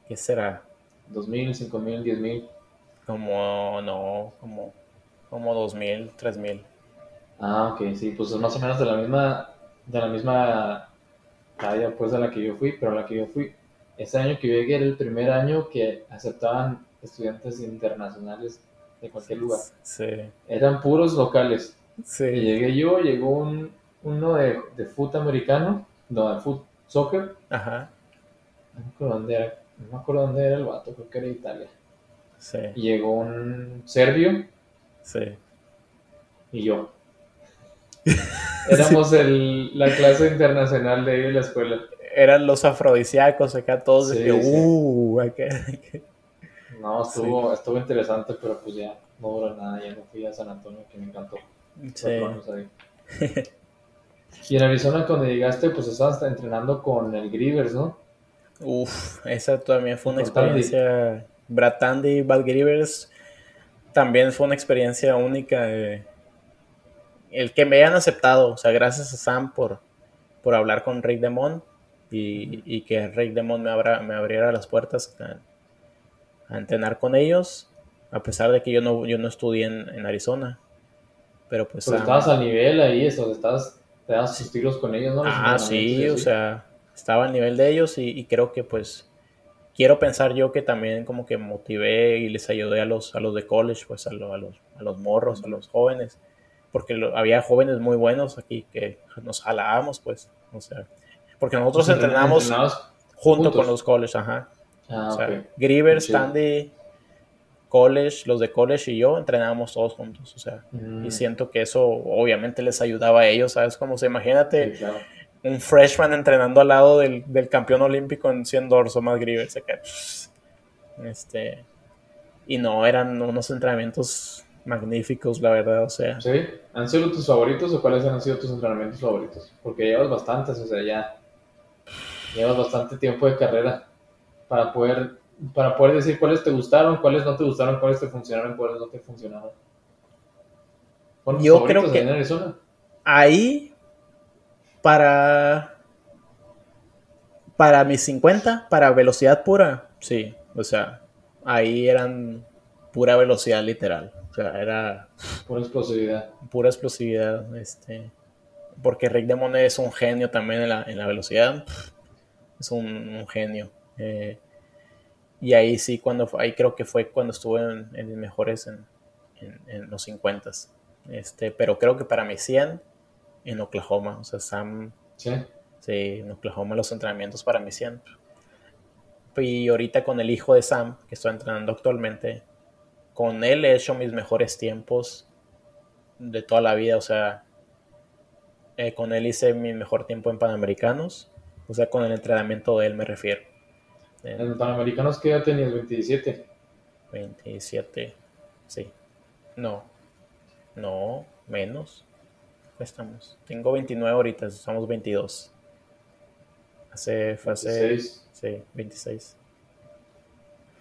¿qué será? hay? ¿Dos mil, cinco mil, diez mil? Como, no, como, como dos mil, tres mil. Ah, ok, sí, pues es más o menos de la misma, de la misma talla pues a la que yo fui, pero a la que yo fui, ese año que yo llegué era el primer año que aceptaban estudiantes internacionales de cualquier lugar. Sí, Eran puros locales. Y sí, llegué yo, llegó un, uno de, de fútbol americano, no, de fútbol soccer, ajá, no me acuerdo dónde era, no me acuerdo dónde era el vato, creo que era de Italia. sí, Y llegó un serbio sí. y yo. Éramos el, la clase internacional de ahí de la escuela. Eran los afrodisíacos acá todos de Sí, sí. uh, acá. No, estuvo, estuvo interesante, pero pues ya no duró nada, ya no fui a San Antonio, que me encantó. Y en Arizona cuando llegaste, pues estabas entrenando con el Grivers, ¿no? Uf, esa también fue una experiencia. Brad Tandy, Bad Grivers, también fue una experiencia única. eh, El que me hayan aceptado, o sea, gracias a Sam por, por hablar con Rick Demond y, y que Rick Demond me, abra, me abriera las puertas a, a entrenar con ellos, a pesar de que yo no, yo no estudié en, en Arizona. Pero pues Pero Sam- estabas al nivel ahí, eso, estabas, te tiros con ellos, ¿no? Ah, sí, o sea, estaba al nivel de ellos y, y creo que pues quiero pensar yo que también como que motivé y les ayudé a los, a los de college, pues a, lo- a los, a los morros, a los jóvenes, porque lo- había jóvenes muy buenos aquí que nos jalábamos, pues, o sea, porque nosotros entrenamos junto juntos. con los college, ajá. Ah, o sea, Griever, Standy, college, los de college y yo entrenábamos todos juntos, o sea, y mm. siento que eso obviamente les ayudaba a ellos, ¿sabes? Como se imagínate un freshman entrenando al lado del, campeón olímpico en 100 dorso más Griever, este, y no, eran unos entrenamientos magníficos, la verdad, o sea. ¿Sí? ¿Han sido tus favoritos o cuáles han sido tus entrenamientos favoritos? Porque llevas bastantes, o sea, ya llevas bastante tiempo de carrera para poder, para poder decir cuáles te gustaron, cuáles no te gustaron, cuáles te funcionaron, cuáles no te funcionaron. Yo creo que ahí para para mis 50, para velocidad pura, sí, o sea, ahí eran pura velocidad literal. O sea, era. Pura explosividad. Pura explosividad. Este. Porque Rick Demone es un genio también en la, en la velocidad. Es un, genio. Eh, y ahí sí, cuando ahí creo que fue cuando estuve en, en mejores en, en, los 50. Este, pero creo que para mi 100 en Oklahoma. O sea, Sam. Sí. Sí, en Oklahoma los entrenamientos para mi 100. Y ahorita con el hijo de Sam, que estoy entrenando actualmente, con él he hecho mis mejores tiempos de toda la vida. O sea, eh, con él hice mi mejor tiempo en Panamericanos. O sea, con el entrenamiento de él me refiero. ¿En Panamericanos qué edad tenías? ¿27? 27, sí. No, no, menos. Estamos. Tengo 29 ahorita, estamos 22. Hace, hace 26. Sí, 26.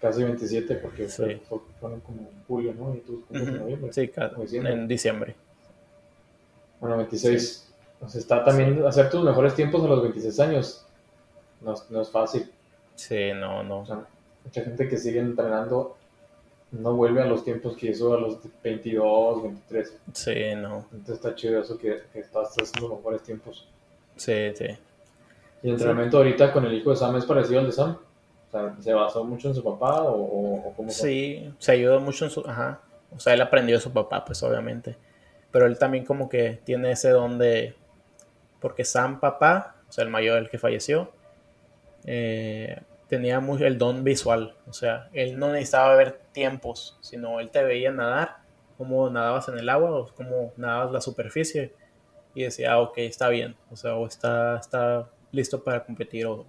Casi 27 porque fueron como en julio, ¿no? Y tú en noviembre. Sí, en diciembre. Bueno, 26. Sí. está también hacer tus mejores tiempos a los 26 años. No, no es fácil. Sí, no, no. O sea, mucha gente que sigue entrenando no vuelve a los tiempos que hizo a los 22, 23. Sí, no. Entonces está chido eso que, que estás haciendo los mejores tiempos. Sí, sí. ¿Y el entrenamiento ahorita con el hijo de Sam es parecido al de Sam? O sea, ¿se basó mucho en su papá o, cómo Sí, se ayudó mucho en su... Ajá. O sea, él aprendió de su papá, pues obviamente. Pero él también como que tiene ese don de... Porque Sam, papá, o sea, el mayor, el que falleció, eh, tenía mucho el don visual. O sea, él no necesitaba ver tiempos, sino él te veía nadar, cómo nadabas en el agua o cómo nadabas la superficie. Y decía, ah, ok, está bien. O sea, o está, está listo para competir. O, o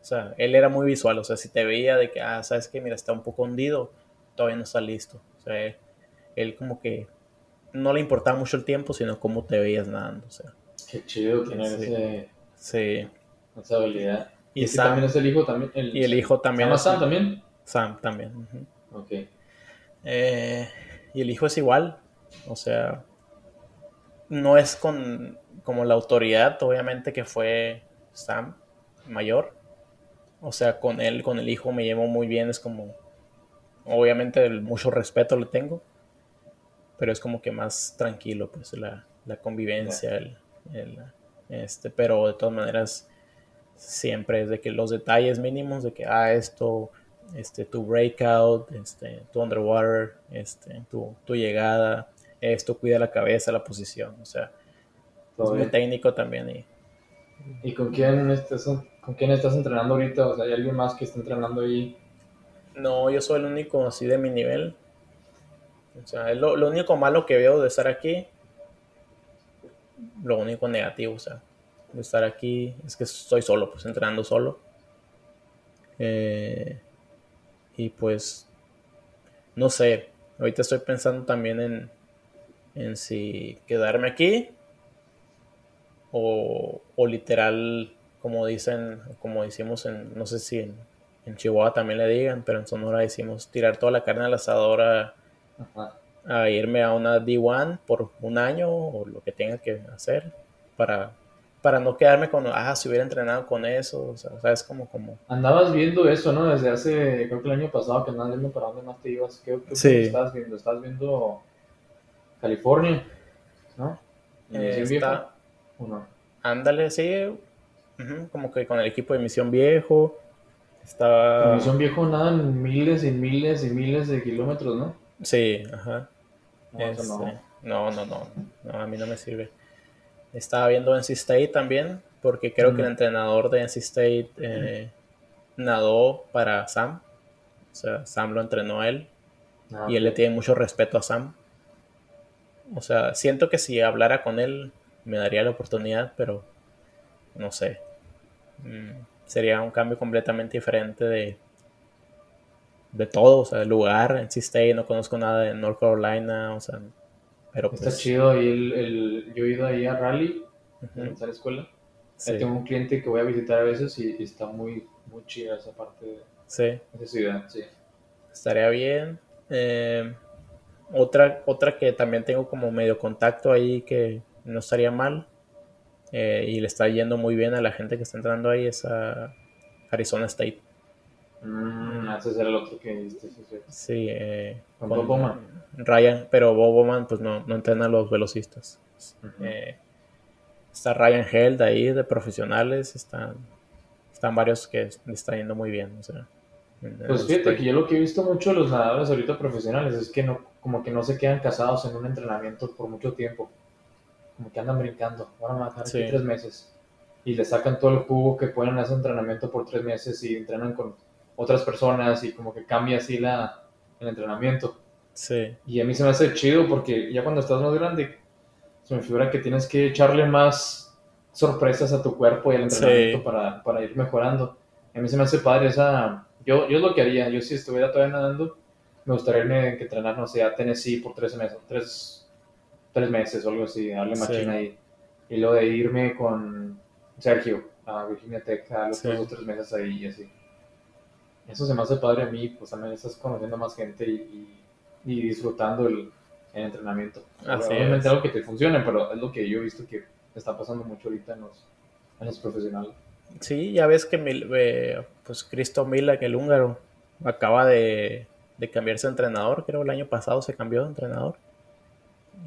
sea, él era muy visual. O sea, si te veía de que, ah, sabes que, mira, está un poco hundido, todavía no está listo. O sea, él, como que no le importaba mucho el tiempo, sino cómo te veías nadando. O sea, Qué chido tener ese, sí. esa habilidad. Y, también es el hijo también. El, y el hijo también. Sam también? Sam también. Ok. Eh, y el hijo es igual. O sea, no es con como la autoridad, obviamente, que fue Sam, mayor. O sea, con él, con el hijo me llevo muy bien, es como, obviamente mucho respeto le tengo, pero es como que más tranquilo, pues la, convivencia, el, este, pero de todas maneras siempre es de que los detalles mínimos de que, ah, esto, este, tu breakout, este, tu underwater, este, tu, tu llegada, esto cuida la cabeza, la posición, o sea, es muy técnico también y ¿Y con quién, estás, con quién estás entrenando ahorita? O sea, ¿hay alguien más que está entrenando ahí? No, yo soy el único así de mi nivel. O sea, lo, lo único malo que veo de estar aquí, lo único negativo, o sea, de estar aquí es que estoy solo, pues entrenando solo. Eh, y pues, no sé, ahorita estoy pensando también en, en si quedarme aquí o, literal, como dicen, como decimos en, no sé si en, Chihuahua también le digan, pero en Sonora decimos tirar toda la carne al asador a, a irme a una D1 por un año o lo que tenga que hacer para, para no quedarme con, ah, si hubiera entrenado con eso, o sea, es como, como... Andabas viendo eso, ¿no? Desde hace, creo que el año pasado, que andabas viendo para dónde más te ibas, ¿qué, qué estás viendo? ¿Estás viendo California? ¿No? Eh, está, Ándale, sí. como que con el equipo de Misión Viejo. Estaba... Misión Viejo nadan miles y miles y miles de kilómetros, ¿no? Sí, ajá. Este, no, no. no. no, a mí no me sirve. Estaba viendo NC State también, porque creo que el entrenador de NC State eh, nadó para Sam. O sea, Sam lo entrenó a él. Ah, y él le tiene mucho respeto a Sam. O sea, siento que si hablara con él me daría la oportunidad, pero no sé. Mm, sería un cambio completamente diferente de, de todo, o sea, el lugar, en State, no conozco nada de North Carolina, o sea, pero Está pues, chido. Y el, el- yo he ido ahí a Raleigh, ujú, en la escuela. sí, Ahí tengo un cliente que voy a visitar a veces y, y está muy, muy chida esa parte de sí, esa ciudad. Sí. estaría bien. Eh, otra, otra que también tengo como medio contacto ahí que no estaría mal eh, y le está yendo muy bien a la gente que está entrando ahí es a Arizona State. Mm, ese era el otro que viste, sí, sí. Sí, eh, Con Bob Bowman. Ryan, pero Bob Bowman pues no, no entrena a los velocistas. Eh, está Ryan Held ahí de profesionales, están, están varios que le está yendo muy bien. O sea, Pues fíjate que yo lo que he visto mucho de los nadadores ahorita profesionales es que no, como que no se quedan casados en un entrenamiento por mucho tiempo. Como que andan brincando. Van a aquí Sí. tres meses. Y le sacan todo el jugo que pueden a ese entrenamiento por tres meses y entrenan con otras personas y como que cambia así la, el entrenamiento. Sí, Y a mí se me hace chido porque ya cuando estás más grande, se me figura que tienes que echarle más sorpresas a tu cuerpo y al entrenamiento Sí. para, para ir mejorando. A mí se me hace padre esa... Yo, yo es lo que haría, yo si estuviera todavía nadando, me gustaría irme que entrenar, no sé, a Tennessee por tres meses, tres, tres meses o algo así, darle Sí. machina ahí. Y luego de irme con Sergio a Virginia Tech a los Sí. dos o tres meses ahí y así. Eso se me hace padre a mí, pues también estás conociendo más gente y, y- y disfrutando el, el entrenamiento. Así Obviamente es. algo que te funcione, pero es lo que yo he visto que está pasando mucho ahorita en los, en los profesionales. sí, ya ves que Mil- eh, pues Cristo Milak, el húngaro, acaba de, de cambiarse de entrenador, creo el año pasado se cambió de entrenador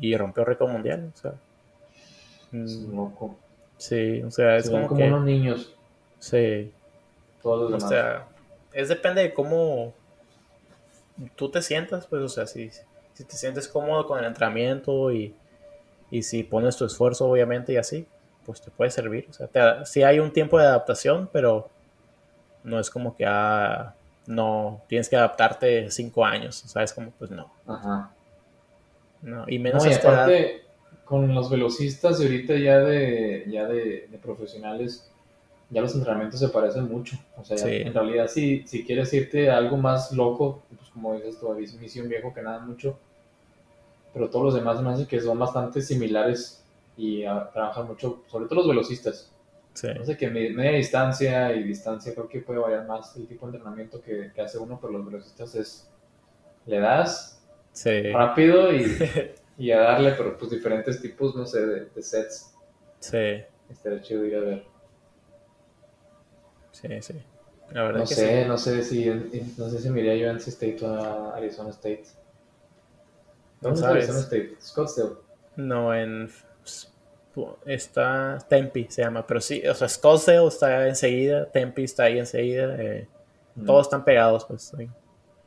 y rompió récord mundial. O sea, Es loco. sí, o sea, es Se como, como que... unos niños, Sí, todos los O demás. sea, es depende de cómo tú te sientas, pues, o sea, si, si te sientes cómodo con el entrenamiento y, y si pones tu esfuerzo, obviamente, y así, pues te puede servir. O sea, te, sí hay un tiempo de adaptación, pero no es como que ah, no tienes que adaptarte cinco años, ¿sabes? Como, pues no. Ajá. no. Y menos No, y edad. aparte, con los velocistas de ahorita ya de, ya de, de profesionales, ya los entrenamientos se parecen mucho. O sea, Sí. en realidad si, si quieres irte a algo más loco, pues como dices tú, es misión viejo que nada mucho. Pero todos los demás me hace que son bastante similares y ah, trabajan mucho, sobre todo los velocistas. Sí, No sé que me- media distancia y distancia creo que puede variar más el tipo de entrenamiento que, que hace uno, pero los velocistas es, le das sí, rápido y, y a darle, pero pues diferentes tipos, no sé, de, de sets. sí, Estaría chido ir a ver. Sí, sí. La verdad No que sé, sí. no sé si, no sé si me iría yo NC State o a Arizona State. No ¿Dónde es sabes. Arizona State? Scottsdale. No, en. Está Tempe, se llama. Pero sí, o sea, Scottsdale está enseguida, Tempe está ahí enseguida. eh, Mm, Todos están pegados, pues. sí.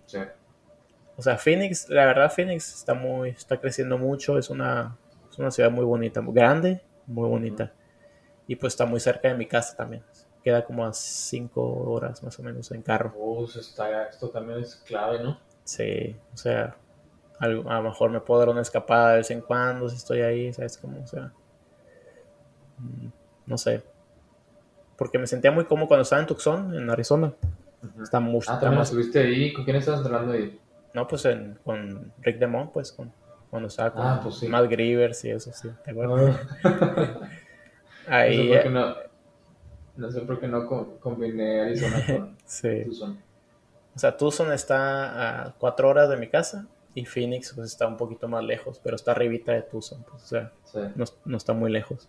Sí. O sea, Phoenix, la verdad, Phoenix está muy, está creciendo mucho. Es una, es una ciudad muy bonita, muy grande, muy bonita. Y pues está muy cerca de mi casa también. Queda como a cinco horas más o menos en carro. Oh, está, esto también es clave, ¿no? Sí, o sea, a lo mejor me puedo dar una escapada de vez en cuando si estoy ahí, ¿sabes cómo? O sea, mm, no sé. Porque me sentía muy cómodo cuando estaba en Tucson, en Arizona. Está muy, Ah, también más- estuviste ahí. ¿Con quién estabas entrenando ahí? no, pues en- con Rick DeMont, pues con, cuando estaba con Ah, pues sí. Matt Grivers y eso, sí, ¿te acuerdas? No Ahí, no, no, sé por qué no com- combiné Arizona con sí. Tucson. O sea, Tucson está a cuatro horas de mi casa y Phoenix pues está un poquito más lejos, pero está arribita de Tucson, pues, o sea, Sí. no, no está muy lejos.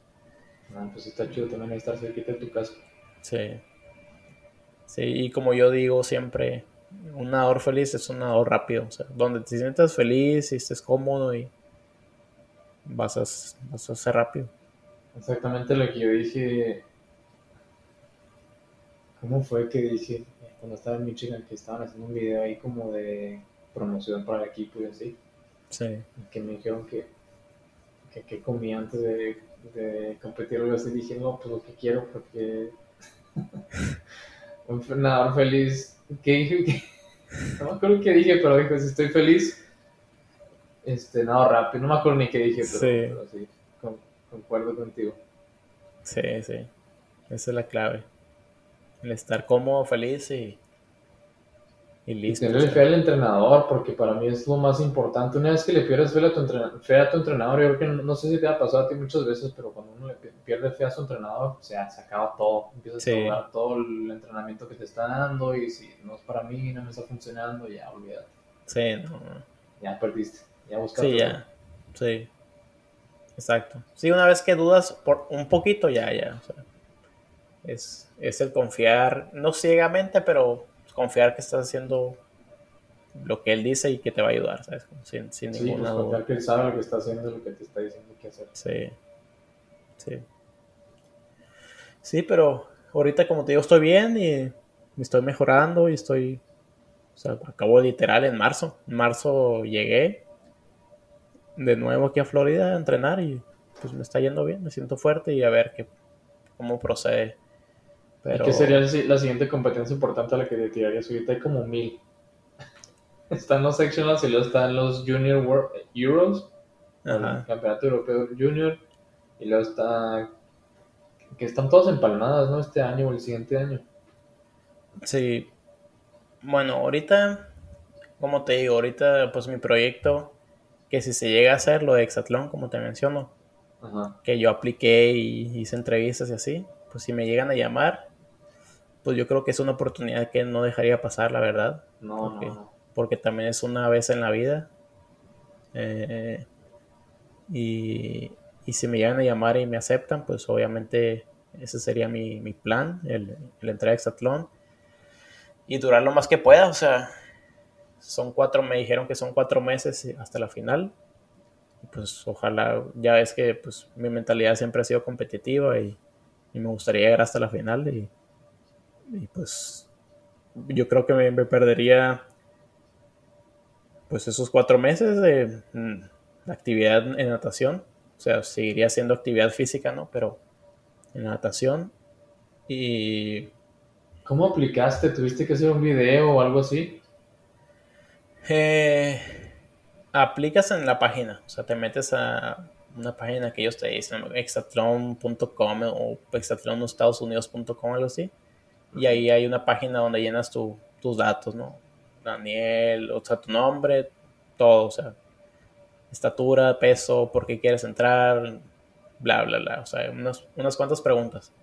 Ah, pues está chido también estar cerquita de tu casa. Sí. Sí, y como yo digo siempre, un nadador feliz es un nadador rápido. O sea, donde te sientas feliz y estés cómodo y vas a, vas a ser rápido. Exactamente lo que yo dije. ¿Cómo fue que dije cuando estaba en Michigan que estaban haciendo un video ahí como de promoción para el equipo y así? Sí. Que me dijeron que, que, que comía antes de, de competir o así. Dije, no, pues lo que quiero porque Un entrenador feliz. ¿Qué dije? No me acuerdo qué dije, pero dijo, si estoy feliz. Este, no, rápido, no me acuerdo ni qué dije, pero sí, concuerdo contigo. Sí, sí. Esa es la clave. El estar cómodo, feliz y, y listo. Y fe al entrenador, porque para mí es lo más importante. Una vez que le pierdes fe a tu, fe a tu entrenador, yo creo que no, sé si te ha pasado a ti muchas veces, pero cuando uno le pierde fe a su entrenador, se acaba todo. Empiezas a jugar todo el entrenamiento que te está dando y si no es para mí, no me está funcionando, ya olvídate. Sí, no. Ya perdiste. Ya buscaste. Sí, ya. Sí. Exacto. Sí, una vez que dudas por un poquito, ya, ya. Es, es el confiar, no ciegamente, pero confiar que estás haciendo lo que él dice y que te va a ayudar, ¿sabes? Sin, sin sí, pues confiar que él sabe lo que está haciendo, lo que te está diciendo que hacer. Sí, sí. Sí, pero ahorita como te digo, estoy bien y me estoy mejorando y estoy, o sea, acabo literal en marzo. En marzo llegué de nuevo aquí a Florida a entrenar y pues me está yendo bien, me siento fuerte y a ver qué, cómo procede ¿Qué sería la siguiente competencia importante a la que te tirarías? Ahorita hay como mil. están los sectionals y luego están los Junior World Euros, el Campeonato Europeo Junior, y luego está que están todos empalmadas, ¿no? Este año o el siguiente año. Sí. Bueno, ahorita, como te digo, ahorita pues mi proyecto, que si se llega a hacer lo de Exatlón, como te menciono, que yo apliqué y hice entrevistas y así, pues si me llegan a llamar, pues yo creo que es una oportunidad que no dejaría pasar, la verdad. No, porque, no, porque también es una vez en la vida. Eh, y, si me llegan a llamar y me aceptan, pues obviamente ese sería mi, plan, el, el entrar a Exatlón. Y durar lo más que pueda, o sea, son cuatro, me dijeron que son cuatro meses hasta la final. Pues ojalá, ya ves que pues mi mentalidad siempre ha sido competitiva y, y me gustaría llegar hasta la final y, y pues yo creo que me, perdería pues esos cuatro meses de, mm, actividad en natación. O sea, seguiría haciendo actividad física, ¿no? Pero en natación. Y... ¿Cómo aplicaste? ¿Tuviste que hacer un video o algo así? Eh, aplicas en la página. O sea, te metes a una página que ellos te dicen, exatron.com o exatronestadosunidos.com, algo así y ahí hay una página donde llenas tus datos, ¿no? Daniel, o sea, tu nombre, todo, o sea, estatura, peso, por qué quieres entrar, bla, bla, bla, o sea, unas, unas cuantas preguntas.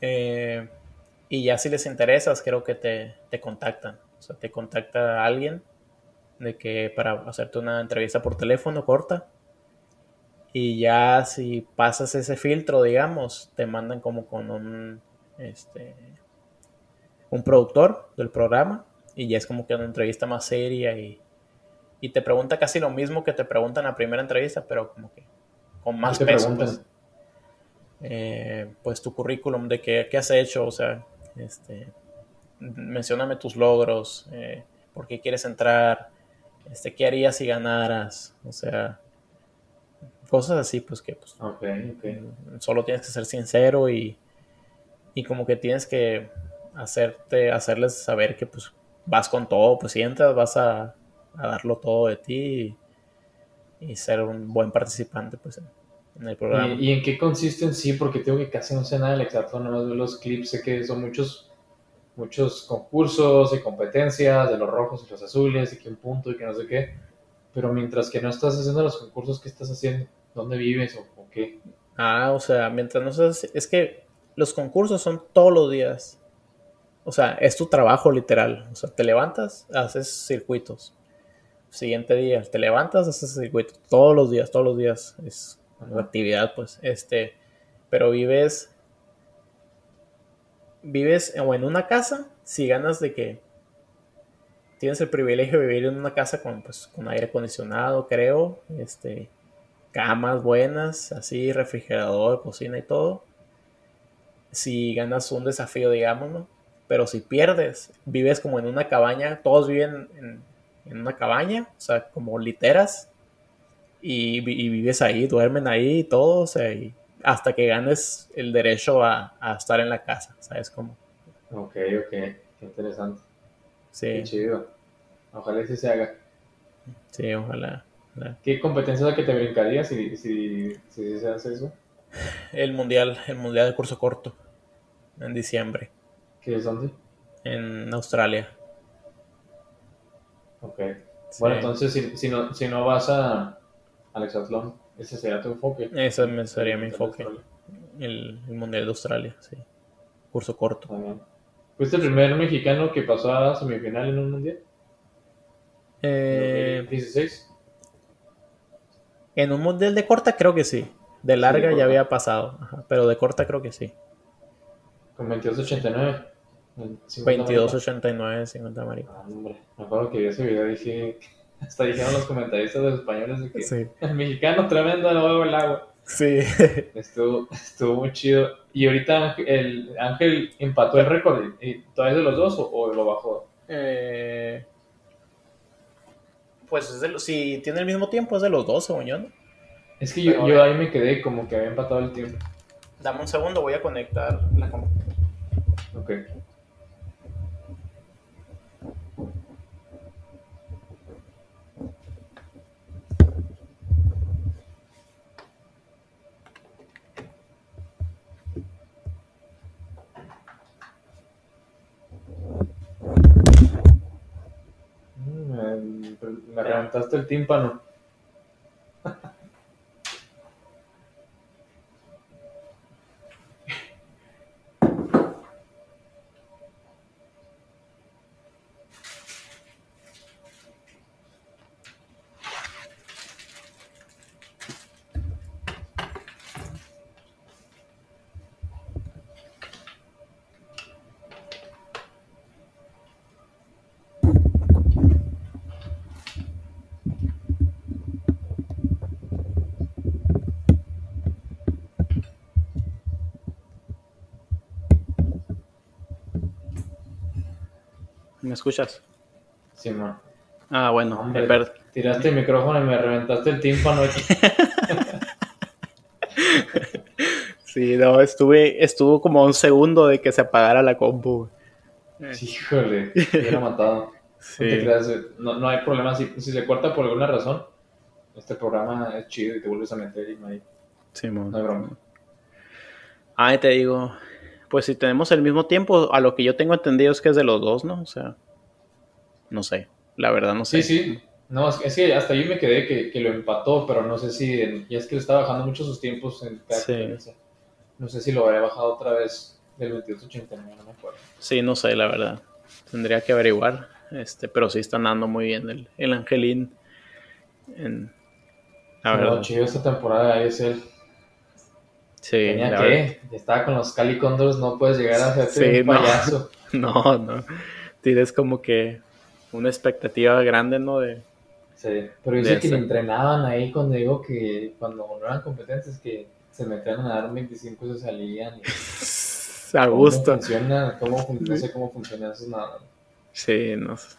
Eh, y ya si les interesas, creo que te, te, contactan, o sea, te contacta alguien de que para hacerte una entrevista por teléfono corta. Y ya si pasas ese filtro, digamos, te mandan como con un, este, un productor del programa y ya es como que una entrevista más seria y, te pregunta casi lo mismo que te preguntan en la primera entrevista, pero como que con más peso. Pues, eh, pues, tu currículum de qué, has hecho, o sea, este, mencióname tus logros, eh, por qué quieres entrar, este, qué harías si ganaras, o sea, cosas así, pues que pues, solo tienes que ser sincero y, y como que tienes que hacerte, hacerles saber que pues vas con todo, pues si entras vas a, darlo todo de ti y, ser un buen participante pues en, el programa. ¿Y, en qué consiste en sí? Porque tengo que casi no sé nada del exacto, no de los clips, sé que son muchos muchos concursos y competencias de los rojos y los azules y que un punto y que no sé qué, pero mientras que no estás haciendo los concursos, ¿qué estás haciendo? ¿Dónde vives o, o qué? Ah, o sea, mientras no estás, es que los concursos son todos los días. O sea, es tu trabajo literal. O sea, te levantas, haces circuitos. Siguiente día, te levantas, haces circuitos. Todos los días, todos los días. Es una actividad, pues. Este, pero vives. Vives o en una casa, si ganas de que tienes el privilegio de vivir en una casa con, pues, con aire acondicionado, creo, este, camas buenas, así, refrigerador, cocina y todo. Si ganas un desafío, digamos, ¿no? Pero si pierdes, vives como en una cabaña, todos viven en, una cabaña, o sea, como literas, y, vives ahí, duermen ahí y todo, o sea, hasta que ganes el derecho a, estar en la casa, ¿sabes cómo? Ok, ok, qué interesante. Qué Sí, chido. Ojalá que se haga. sí, ojalá. ojalá. ¿Qué competencia es la que te brincarías si, si, si se hace eso? El mundial, el mundial de curso corto, en diciembre, ¿Qué es dónde? en Australia. Ok. Sí. Bueno, entonces si, si, no, si no vas a al hexatlón, ese sería tu enfoque. Ese sería mi enfoque. El, el mundial de Australia, sí. Curso corto. Bien. ¿Fuiste el primer mexicano que pasó a semifinal en un mundial? Eh, 2016. en un mundial de corta creo que sí. De larga ya había pasado, ajá, pero de corta creo que sí. Con 22.89. en 50 22.89, 50 maricas. Ah, hombre, me acuerdo que vi ese video y dije, hasta dijeron los comentaristas de los españoles de que Sí. el mexicano tremendo de nuevo el agua. Sí. Estuvo, estuvo muy chido. Y ahorita el Ángel empató el récord. ¿Y todavía es de los dos o, o lo bajó? Eh, pues es de los- si tiene el mismo tiempo, es de los dos, según yo, ¿no? Es que yo, yo ahí me quedé como que había empatado el tiempo. Dame un segundo, voy a conectar la com- Ok. Mm, Me, me reventaste el tímpano. ¿Me escuchas? Sí, man. Ah, bueno, Hombre, per- Tiraste el micrófono y me reventaste el tímpano. Sí, no, estuve, estuvo como un segundo de que se apagara la compu. Híjole, me hubiera matado. No te Sí. creas, no, no hay problema. Si, si se corta por alguna razón, este programa es chido y te vuelves a meter y no hay, no hay broma. Ay, te digo, pues si tenemos el mismo tiempo, a lo que yo tengo entendido es que es de los dos, ¿no? O sea, no sé, la verdad no sé. Sí, sí. No, es, es que hasta ahí me quedé que, que lo empató, pero no sé si. en- y es que le está bajando mucho sus tiempos en cada Sí. No sé si lo habrá bajado otra vez del 22.89, no me acuerdo. Sí, no sé, la verdad. Tendría que averiguar. Este, pero sí están dando muy bien el, el Angelín. En, la verdad. chido esta temporada de ISL. Sí, Tenía la que. verdad. Estaba con los Cali Condors, no puedes llegar a hacerte Sí, un payaso. No, no. Tienes como que una expectativa grande, ¿no? De, Sí, pero dice que le entrenaban ahí cuando digo que cuando no eran competentes que se metían a dar 25 y se salían. Y a ¿Cómo gusto. funciona? ¿Cómo, no sé cómo funciona eso, nada. Sí, no. sé.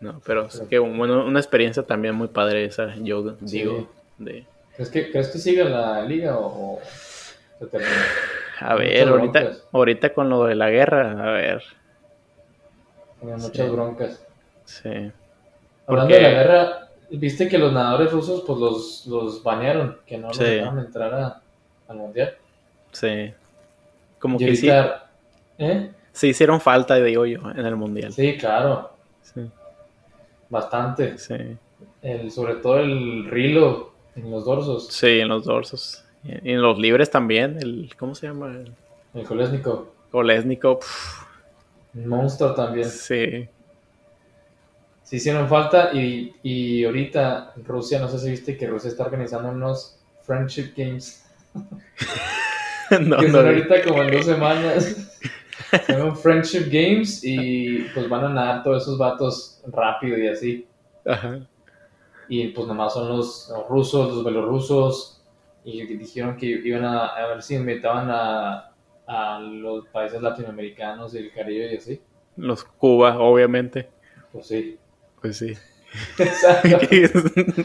No, pero es que bueno, una experiencia también muy padre esa, yo Sí. digo. De, ¿Crees que, ¿Crees que siga la liga o, o se termina? a ver, ahorita, broncas. ahorita con lo de la guerra, a ver. Muchas Sí. broncas. Sí. Hablando de la guerra, viste que los nadadores rusos pues los, los banearon, que no los Sí. dejaron entrar a- al mundial. Sí. Como Y que sí, ¿Eh? sí hicieron falta, digo yo, en el mundial. Sí, claro, Sí. bastante. Sí. El, sobre todo el rilo en los dorsos, Sí, en los dorsos. Y en los libres también, el, ¿cómo se llama? El Kolesnikov, Kolesnikov. monstruo también. Sí. Sí hicieron falta y, y ahorita Rusia, no sé si viste que Rusia está organizando unos Friendship Games. no, que no, son ahorita como en dos semanas. Se llaman Friendship Games y pues van a nadar todos esos vatos rápido y así. Ajá. Y pues nomás son los, los rusos, los belorrusos. Y dijeron que iban a, a ver si invitaban a, a los países latinoamericanos y el Caribe y así. Los Cuba, obviamente. Pues sí. Pues sí. Exacto.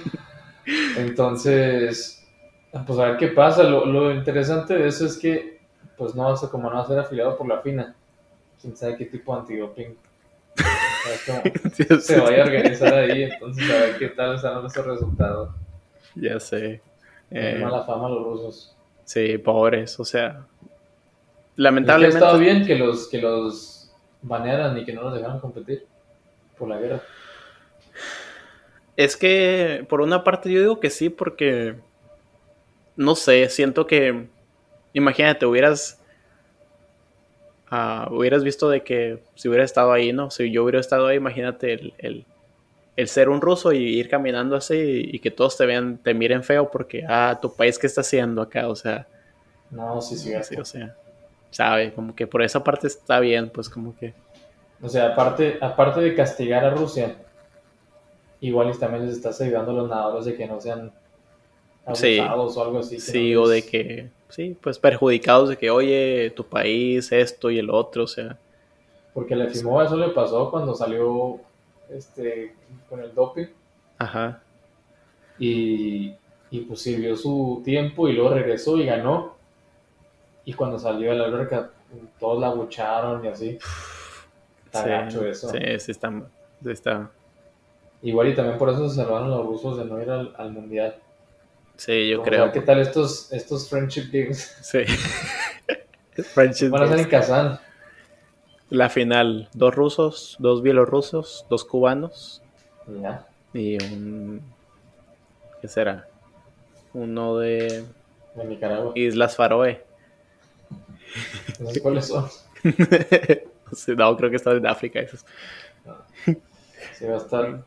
Entonces, pues a ver qué pasa. Lo, lo interesante de eso es que, pues no vas a, como no va a ser afiliado por la FINA, quién sabe qué tipo de antidoping se vaya a organizar ahí, entonces a ver qué tal están esos resultados. Ya sé. Eh, mala fama los rusos. Sí, pobres, o sea. Lamentablemente. Es estado bien que los, que los banearan y que no los dejaran competir por la guerra. Es que, por una parte, yo digo que sí, porque. No sé, siento que. Imagínate, hubieras Ah, hubieras visto de que si hubiera estado ahí, ¿no? Si yo hubiera estado ahí, imagínate el, el, ser un ruso y ir caminando así y, que todos te vean, te miren feo porque, ah, tu país, ¿qué está haciendo acá? O sea. No, sí, sí. sí o sea, sabe, como que por esa parte está bien, pues como que. O sea, aparte, aparte de castigar a Rusia, igual también les estás ayudando a los nadadores de que no sean abusados o algo así. Sí, o de que sí, pues perjudicados de que, oye, tu país, esto y el otro, o sea. Porque le FIMO eso le pasó cuando salió este con el doping. Ajá. Y, y pues sirvió su tiempo y luego regresó y ganó. Y cuando salió de la alberca, todos la bucharon y así. Está sí, eso. Sí, sí está, está. Igual y también por eso se salvaron los rusos de no ir al mundial. Sí, yo creo. ¿Qué tal estos, estos Friendship Games? Sí. friendship Van a ser en Kazán. La final, dos rusos, dos bielorrusos, dos cubanos. Ya. Y un... ¿Qué será? Uno de... De Nicaragua. Islas Faroe. No sé cuáles son. no, creo que están en África esos. Sí, va a estar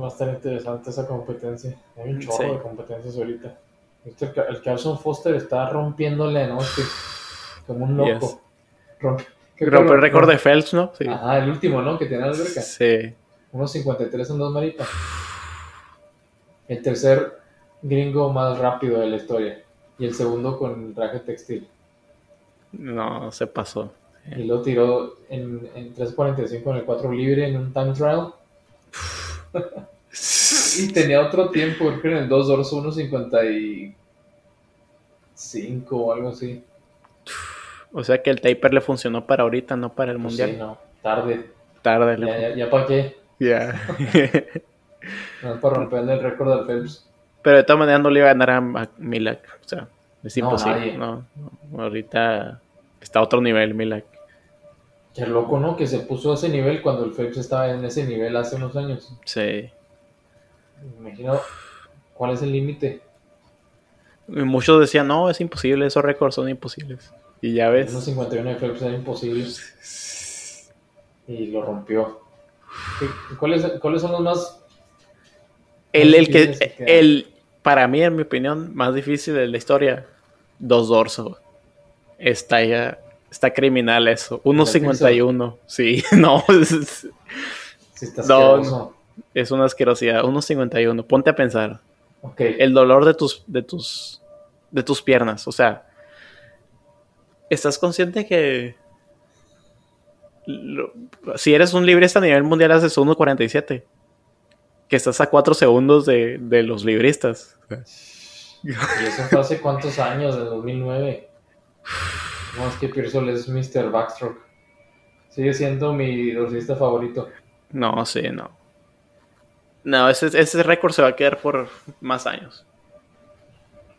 Va a estar interesante esa competencia. Hay un chorro de competencias ahorita. El, Carson Foster está rompiéndole, ¿no? como un loco. Rompe, el récord de Phelps, ¿no? Sí. Ajá, el último, ¿no? Que tiene la alberca. Sí. Unos 53 en dos maritas. El tercer gringo más rápido de la historia. Y el segundo con traje textil. No, se pasó. Y lo tiró en, en 3.45 en el 4 libre en un time trial y tenía otro tiempo, creo que en el 2 dorso 1.55 o algo así. O sea que el taper le funcionó para ahorita, no para el pues mundial. Sí, no, tarde. Tarde. Ya, ya, para qué. Ya. no es para romperle el récord del Phelps. Pero de todas maneras no le iba a ganar a Milak. O sea, es imposible. No, ahorita está a otro nivel Milak. Qué loco, ¿no? Que se puso a ese nivel cuando el Phelps estaba en ese nivel hace unos años. Sí. Me imagino cuál es el límite. Muchos decían, no, es imposible, esos récords son imposibles. Y ya ves. 51 de Phelps era imposible. Y lo rompió. ¿Cuáles, ¿Cuáles son los más... El, el que, el, para mí, en mi opinión, más difícil de la historia, dos dorsos. Está ya Está criminal eso. 1.51. Sí, no. Es, no, es una asquerosidad. 1.51. Ponte a pensar. Okay. El dolor de tus, de tus, de tus piernas. O sea, ¿estás consciente que si eres un librista a nivel mundial haces 1.47? Que estás a 4 segundos de, de los libristas. ¿Y eso fue hace cuántos años? ¿De 2009? No, es que Pearsall es Mr. Backstroke. Sigue siendo mi dorsista favorito. No, sí, no. No, ese, ese récord se va a quedar por más años.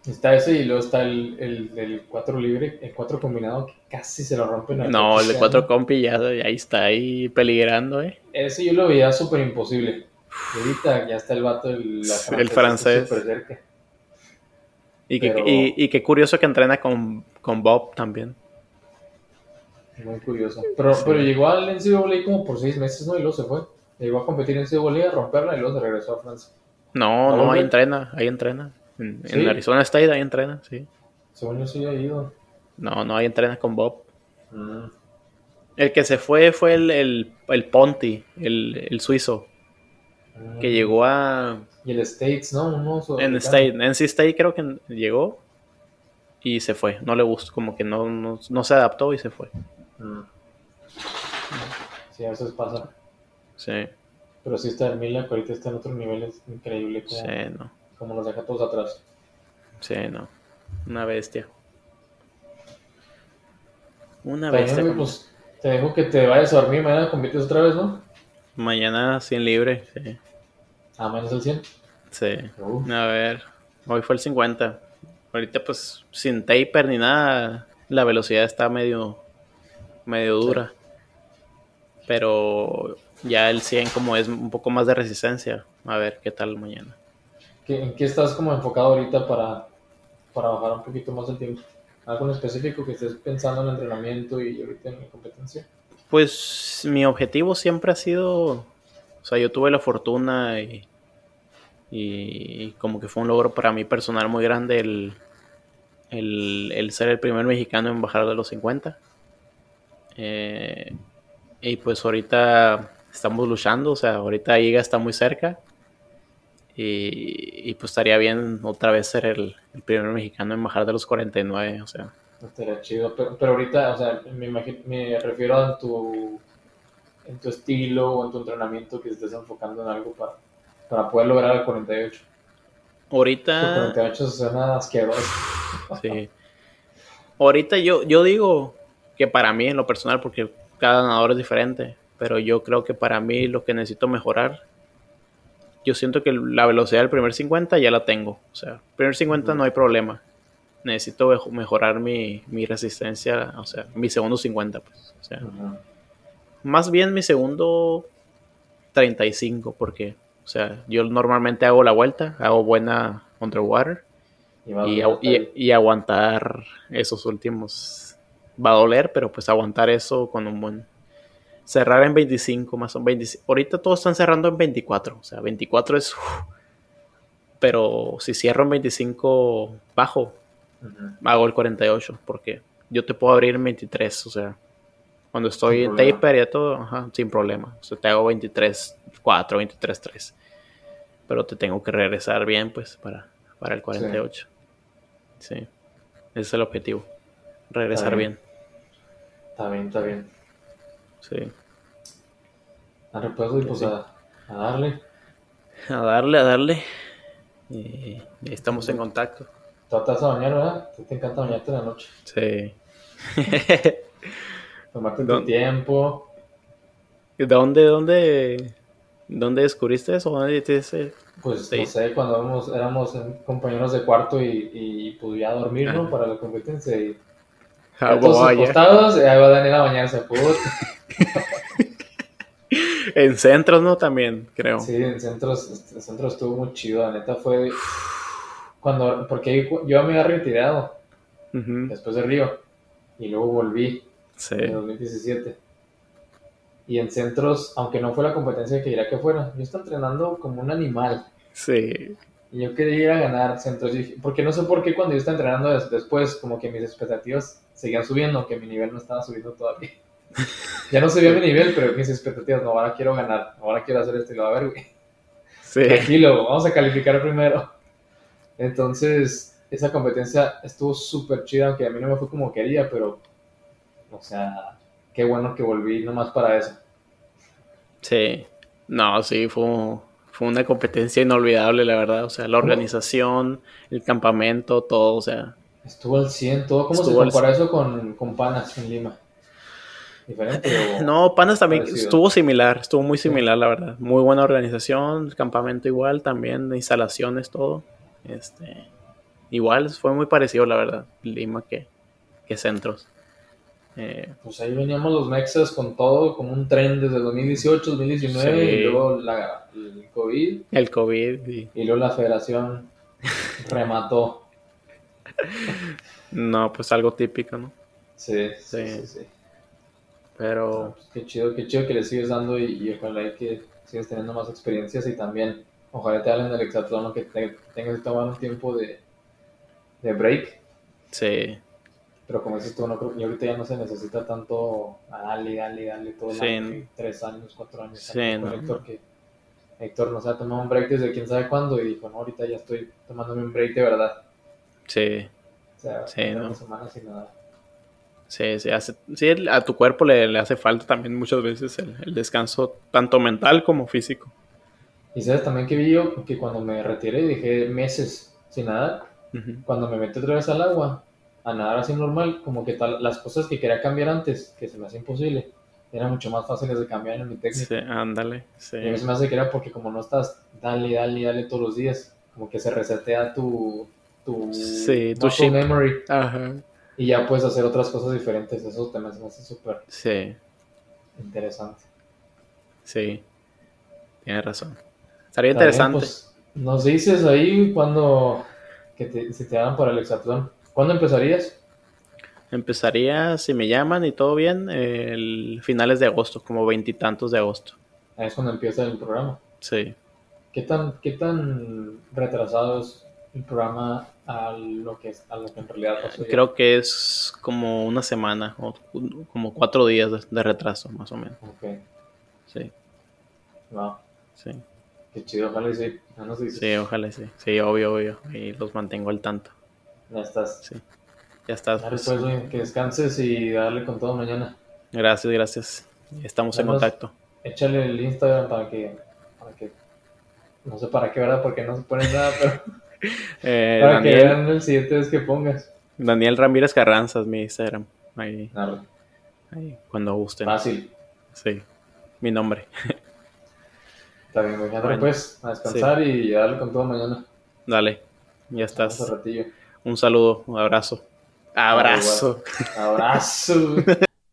Está ese y luego está el, el, 4 libre, el 4 combinado que casi se lo rompen. No, el de 4 compi ya, ahí está ahí peligrando, eh. Ese yo lo veía súper imposible. ahorita ya está el vato, el, el francés. Y, y, qué curioso que entrena con, con Bob también. Muy curioso. Pero, pero llegó al NCAA como por seis meses, ¿no? Y luego se fue. Llegó a competir en NCAA, a romperla y luego se regresó a Francia. No, no, ahí entrena, ahí entrena. En, Arizona State ahí entrena, sí. Según yo sí ha ido. No, no, ahí entrena con Bob. Mm. El que se fue fue el, el, el Ponti, el, el suizo. Que mm. llegó a. Y el States, ¿no? en State, en NC State creo que llegó y se fue. No le gustó, como que no, no, no se adaptó y se fue. Mm. Sí, a veces pasa. Sí. Pero sí está el Milan, que ahorita está en otro nivel, es increíble. Como, sí, no. Como los deja todos atrás. Sí, no. Una bestia. Una bestia. Pues, Te dejo que te vayas a dormir, mañana compites otra vez, ¿no? Mañana 100 libre, sí. Ah, menos el 100. Sí. Uh. A ver, hoy fue el 50. Ahorita pues sin taper ni nada, la velocidad está medio, medio dura. Pero ya el 100 como es un poco más de resistencia. A ver qué tal mañana. ¿Qué- ¿En qué estás como enfocado ahorita para, para bajar un poquito más el tiempo? ¿Algo en específico que estés pensando en el entrenamiento y ahorita en la competencia? Pues mi objetivo siempre ha sido, o sea, yo tuve la fortuna y, y como que fue un logro para mí personal muy grande el, el, el ser el primer mexicano en bajar de los 50. Eh, y pues ahorita estamos luchando, o sea, ahorita Iga está muy cerca. Y, y pues estaría bien otra vez ser el, el primer mexicano en bajar de los 49, o sea. Estaría chido, pero, pero ahorita, o sea, me, imagi- me refiero a tu, en tu estilo o en tu entrenamiento que estés enfocando en algo para, para poder lograr el 48. El Ahorita... 48 suena asqueroso. Sí. Ahorita yo, yo digo que para mí en lo personal, porque cada nadador es diferente, pero yo creo que para mí lo que necesito mejorar, yo siento que la velocidad del primer 50 ya la tengo. O sea, primer 50 Ujú. no hay problema. Necesito mejo- mejorar mi, mi resistencia, o sea, mi segundo 50, pues. O sea, Ujú. más bien mi segundo 35, porque, o sea, yo normalmente hago la vuelta, hago buena underwater Y, y, y aguantar esos últimos va a doler, pero pues aguantar eso con un buen cerrar en 25 más o menos ahorita todos están cerrando en 24, o sea, 24 es uf, pero si cierro en 25 bajo, Ujú. hago el 48 porque yo te puedo abrir en 23, o sea, cuando estoy Sin en problema. taper y todo, ajá, sin problema. O sea, te hago 23 4, 23 3. Pero te tengo que regresar bien pues para para el 48. Sí. Ese es el objetivo. Regresar bien. bien. Está bien, está bien. Sí. A repuesto y pues Sí. a, a darle. A darle, a darle. Y y estamos en contacto. Vas a bañar, ¿verdad? Te encanta bañarte en la noche. Sí. Tomarte tu tiempo. ¿Dónde, dónde, dónde descubriste eso? ¿Dónde te Pues Sí. no sé, cuando éramos, éramos compañeros de cuarto y, y pues ya a dormir, ¿no? Ajá. Para la competencia. Y Ah, todos vaya. acostados y ahí va Daniel a bañarse. En centros, ¿no? También, creo. Sí, en centros, este, en centros estuvo muy chido. La neta fue cuando, porque yo me había retirado Ujú. después de Río y luego volví. Sí. en 2017. Y en centros, aunque no fue la competencia que quería que fuera, yo estaba entrenando como un animal. Sí. Y yo quería ir a ganar centros. porque no sé por qué cuando yo estaba entrenando des- después, como que mis expectativas seguían subiendo, aunque mi nivel no estaba subiendo todavía. ya no subía mi nivel, pero mis expectativas, no, ahora quiero ganar, ahora quiero hacer esto y lo va a ver, güey. Sí. Tranquilo, vamos a calificar primero. Entonces, esa competencia estuvo súper chida, aunque a mí no me fue como quería, pero, o sea, qué bueno que volví nomás para eso. Sí. No, sí, fue, fue una competencia inolvidable, la verdad. O sea, la organización, el campamento, todo, o sea. Estuvo al 100, todo. ¿Cómo Estuvo se compara eso con, con Panas en Lima? ¿Diferente o...? No, Panas también Parecido. estuvo similar, estuvo muy similar, la verdad. Muy buena organización, campamento igual, también instalaciones, todo. Este, igual fue muy parecido, la verdad, Lima que, que Centros. Eh, Pues ahí veníamos los Mexas con todo, como un tren desde 2018, 2019, Sí. y luego la, el COVID, el COVID, y luego la federación remató. No, pues algo típico, ¿no? Sí, sí, Sí. sí. sí. Pero Pues qué chido, qué chido que le sigues dando y, y ojalá y que sigas teniendo más experiencias y también ojalá te hablen del hexatlón, que te- tengas que tomar un tiempo de, de break. sí, Pero como dices tú, no creo, y ahorita ya no se necesita tanto a dale, dale, dale todo el Sí, año, tres años, cuatro años. Sí, no, Héctor, que Héctor no se ha tomado un break desde quién sabe cuándo y dijo, no, ahorita ya estoy tomándome un break de verdad. Sí, O sea, Sí, sin sí, sí, hace- sí, a tu cuerpo le, le hace falta también muchas veces el, el descanso, tanto mental como físico. Y sabes también que vi yo que cuando me retiré dejé meses sin nadar, cuando me metí otra vez al agua, a nadar así normal, como que tal, las cosas que quería cambiar antes, que se me hacía imposible, eran mucho más fáciles de cambiar en mi técnica. Sí, ándale. Sí. Y a mí se me hace que era porque como no estás dale, dale, dale todos los días, como que se resetea tu, tu, Sí, tu muscle memory Ajá. y ya puedes hacer otras cosas diferentes. Eso también me hace súper Sí, interesante. sí. Tienes razón. Estaría bien, interesante. pues, nos dices ahí cuando, que te, si te dan por el hexatlón. ¿Cuándo empezarías? Empezaría, si me llaman y todo bien, el finales de agosto, como veintitantos de agosto. Ahí es cuando empieza el programa. Sí. ¿Qué tan, qué tan retrasado es el programa a lo que, es- a lo que en realidad pasó? ya? Creo que es como una semana o como cuatro días de, de retraso, más o menos. Ok, Sí, wow, sí. qué chido, ojalá y sí. Ojalá sí. Sí, obvio, obvio. Y los mantengo al tanto. Ya estás. Sí. Ya está. Ya pues. güey, que descanses y darle con todo mañana. Gracias, gracias. Estamos en contacto. Échale el Instagram para que, para que, no sé para qué, ¿verdad? Porque no se pone nada, pero Eh, para que Daniel, vean el siguiente vez que pongas. Daniel Ramírez Carranza es mi Instagram. Ahí, ahí, cuando gusten. Fácil. Sí, mi nombre. Está bien. Ándale, Bueno, pues, a descansar y darle con todo mañana. Dale, ya Estás. estás. Un ratillo. Un saludo, un abrazo. Abrazo. Abrazo.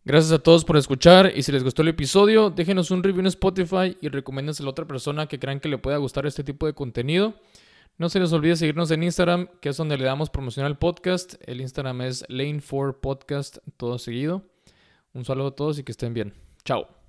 Gracias a todos por escuchar y si les gustó el episodio, déjenos un review en Spotify y recomiéndenselo a otra persona que crean que le pueda gustar este tipo de contenido. No se les olvide seguirnos en Instagram, que es donde le damos promoción al podcast. El Instagram es Lane4Podcast, todo seguido. Un saludo a todos y que estén bien. Chao.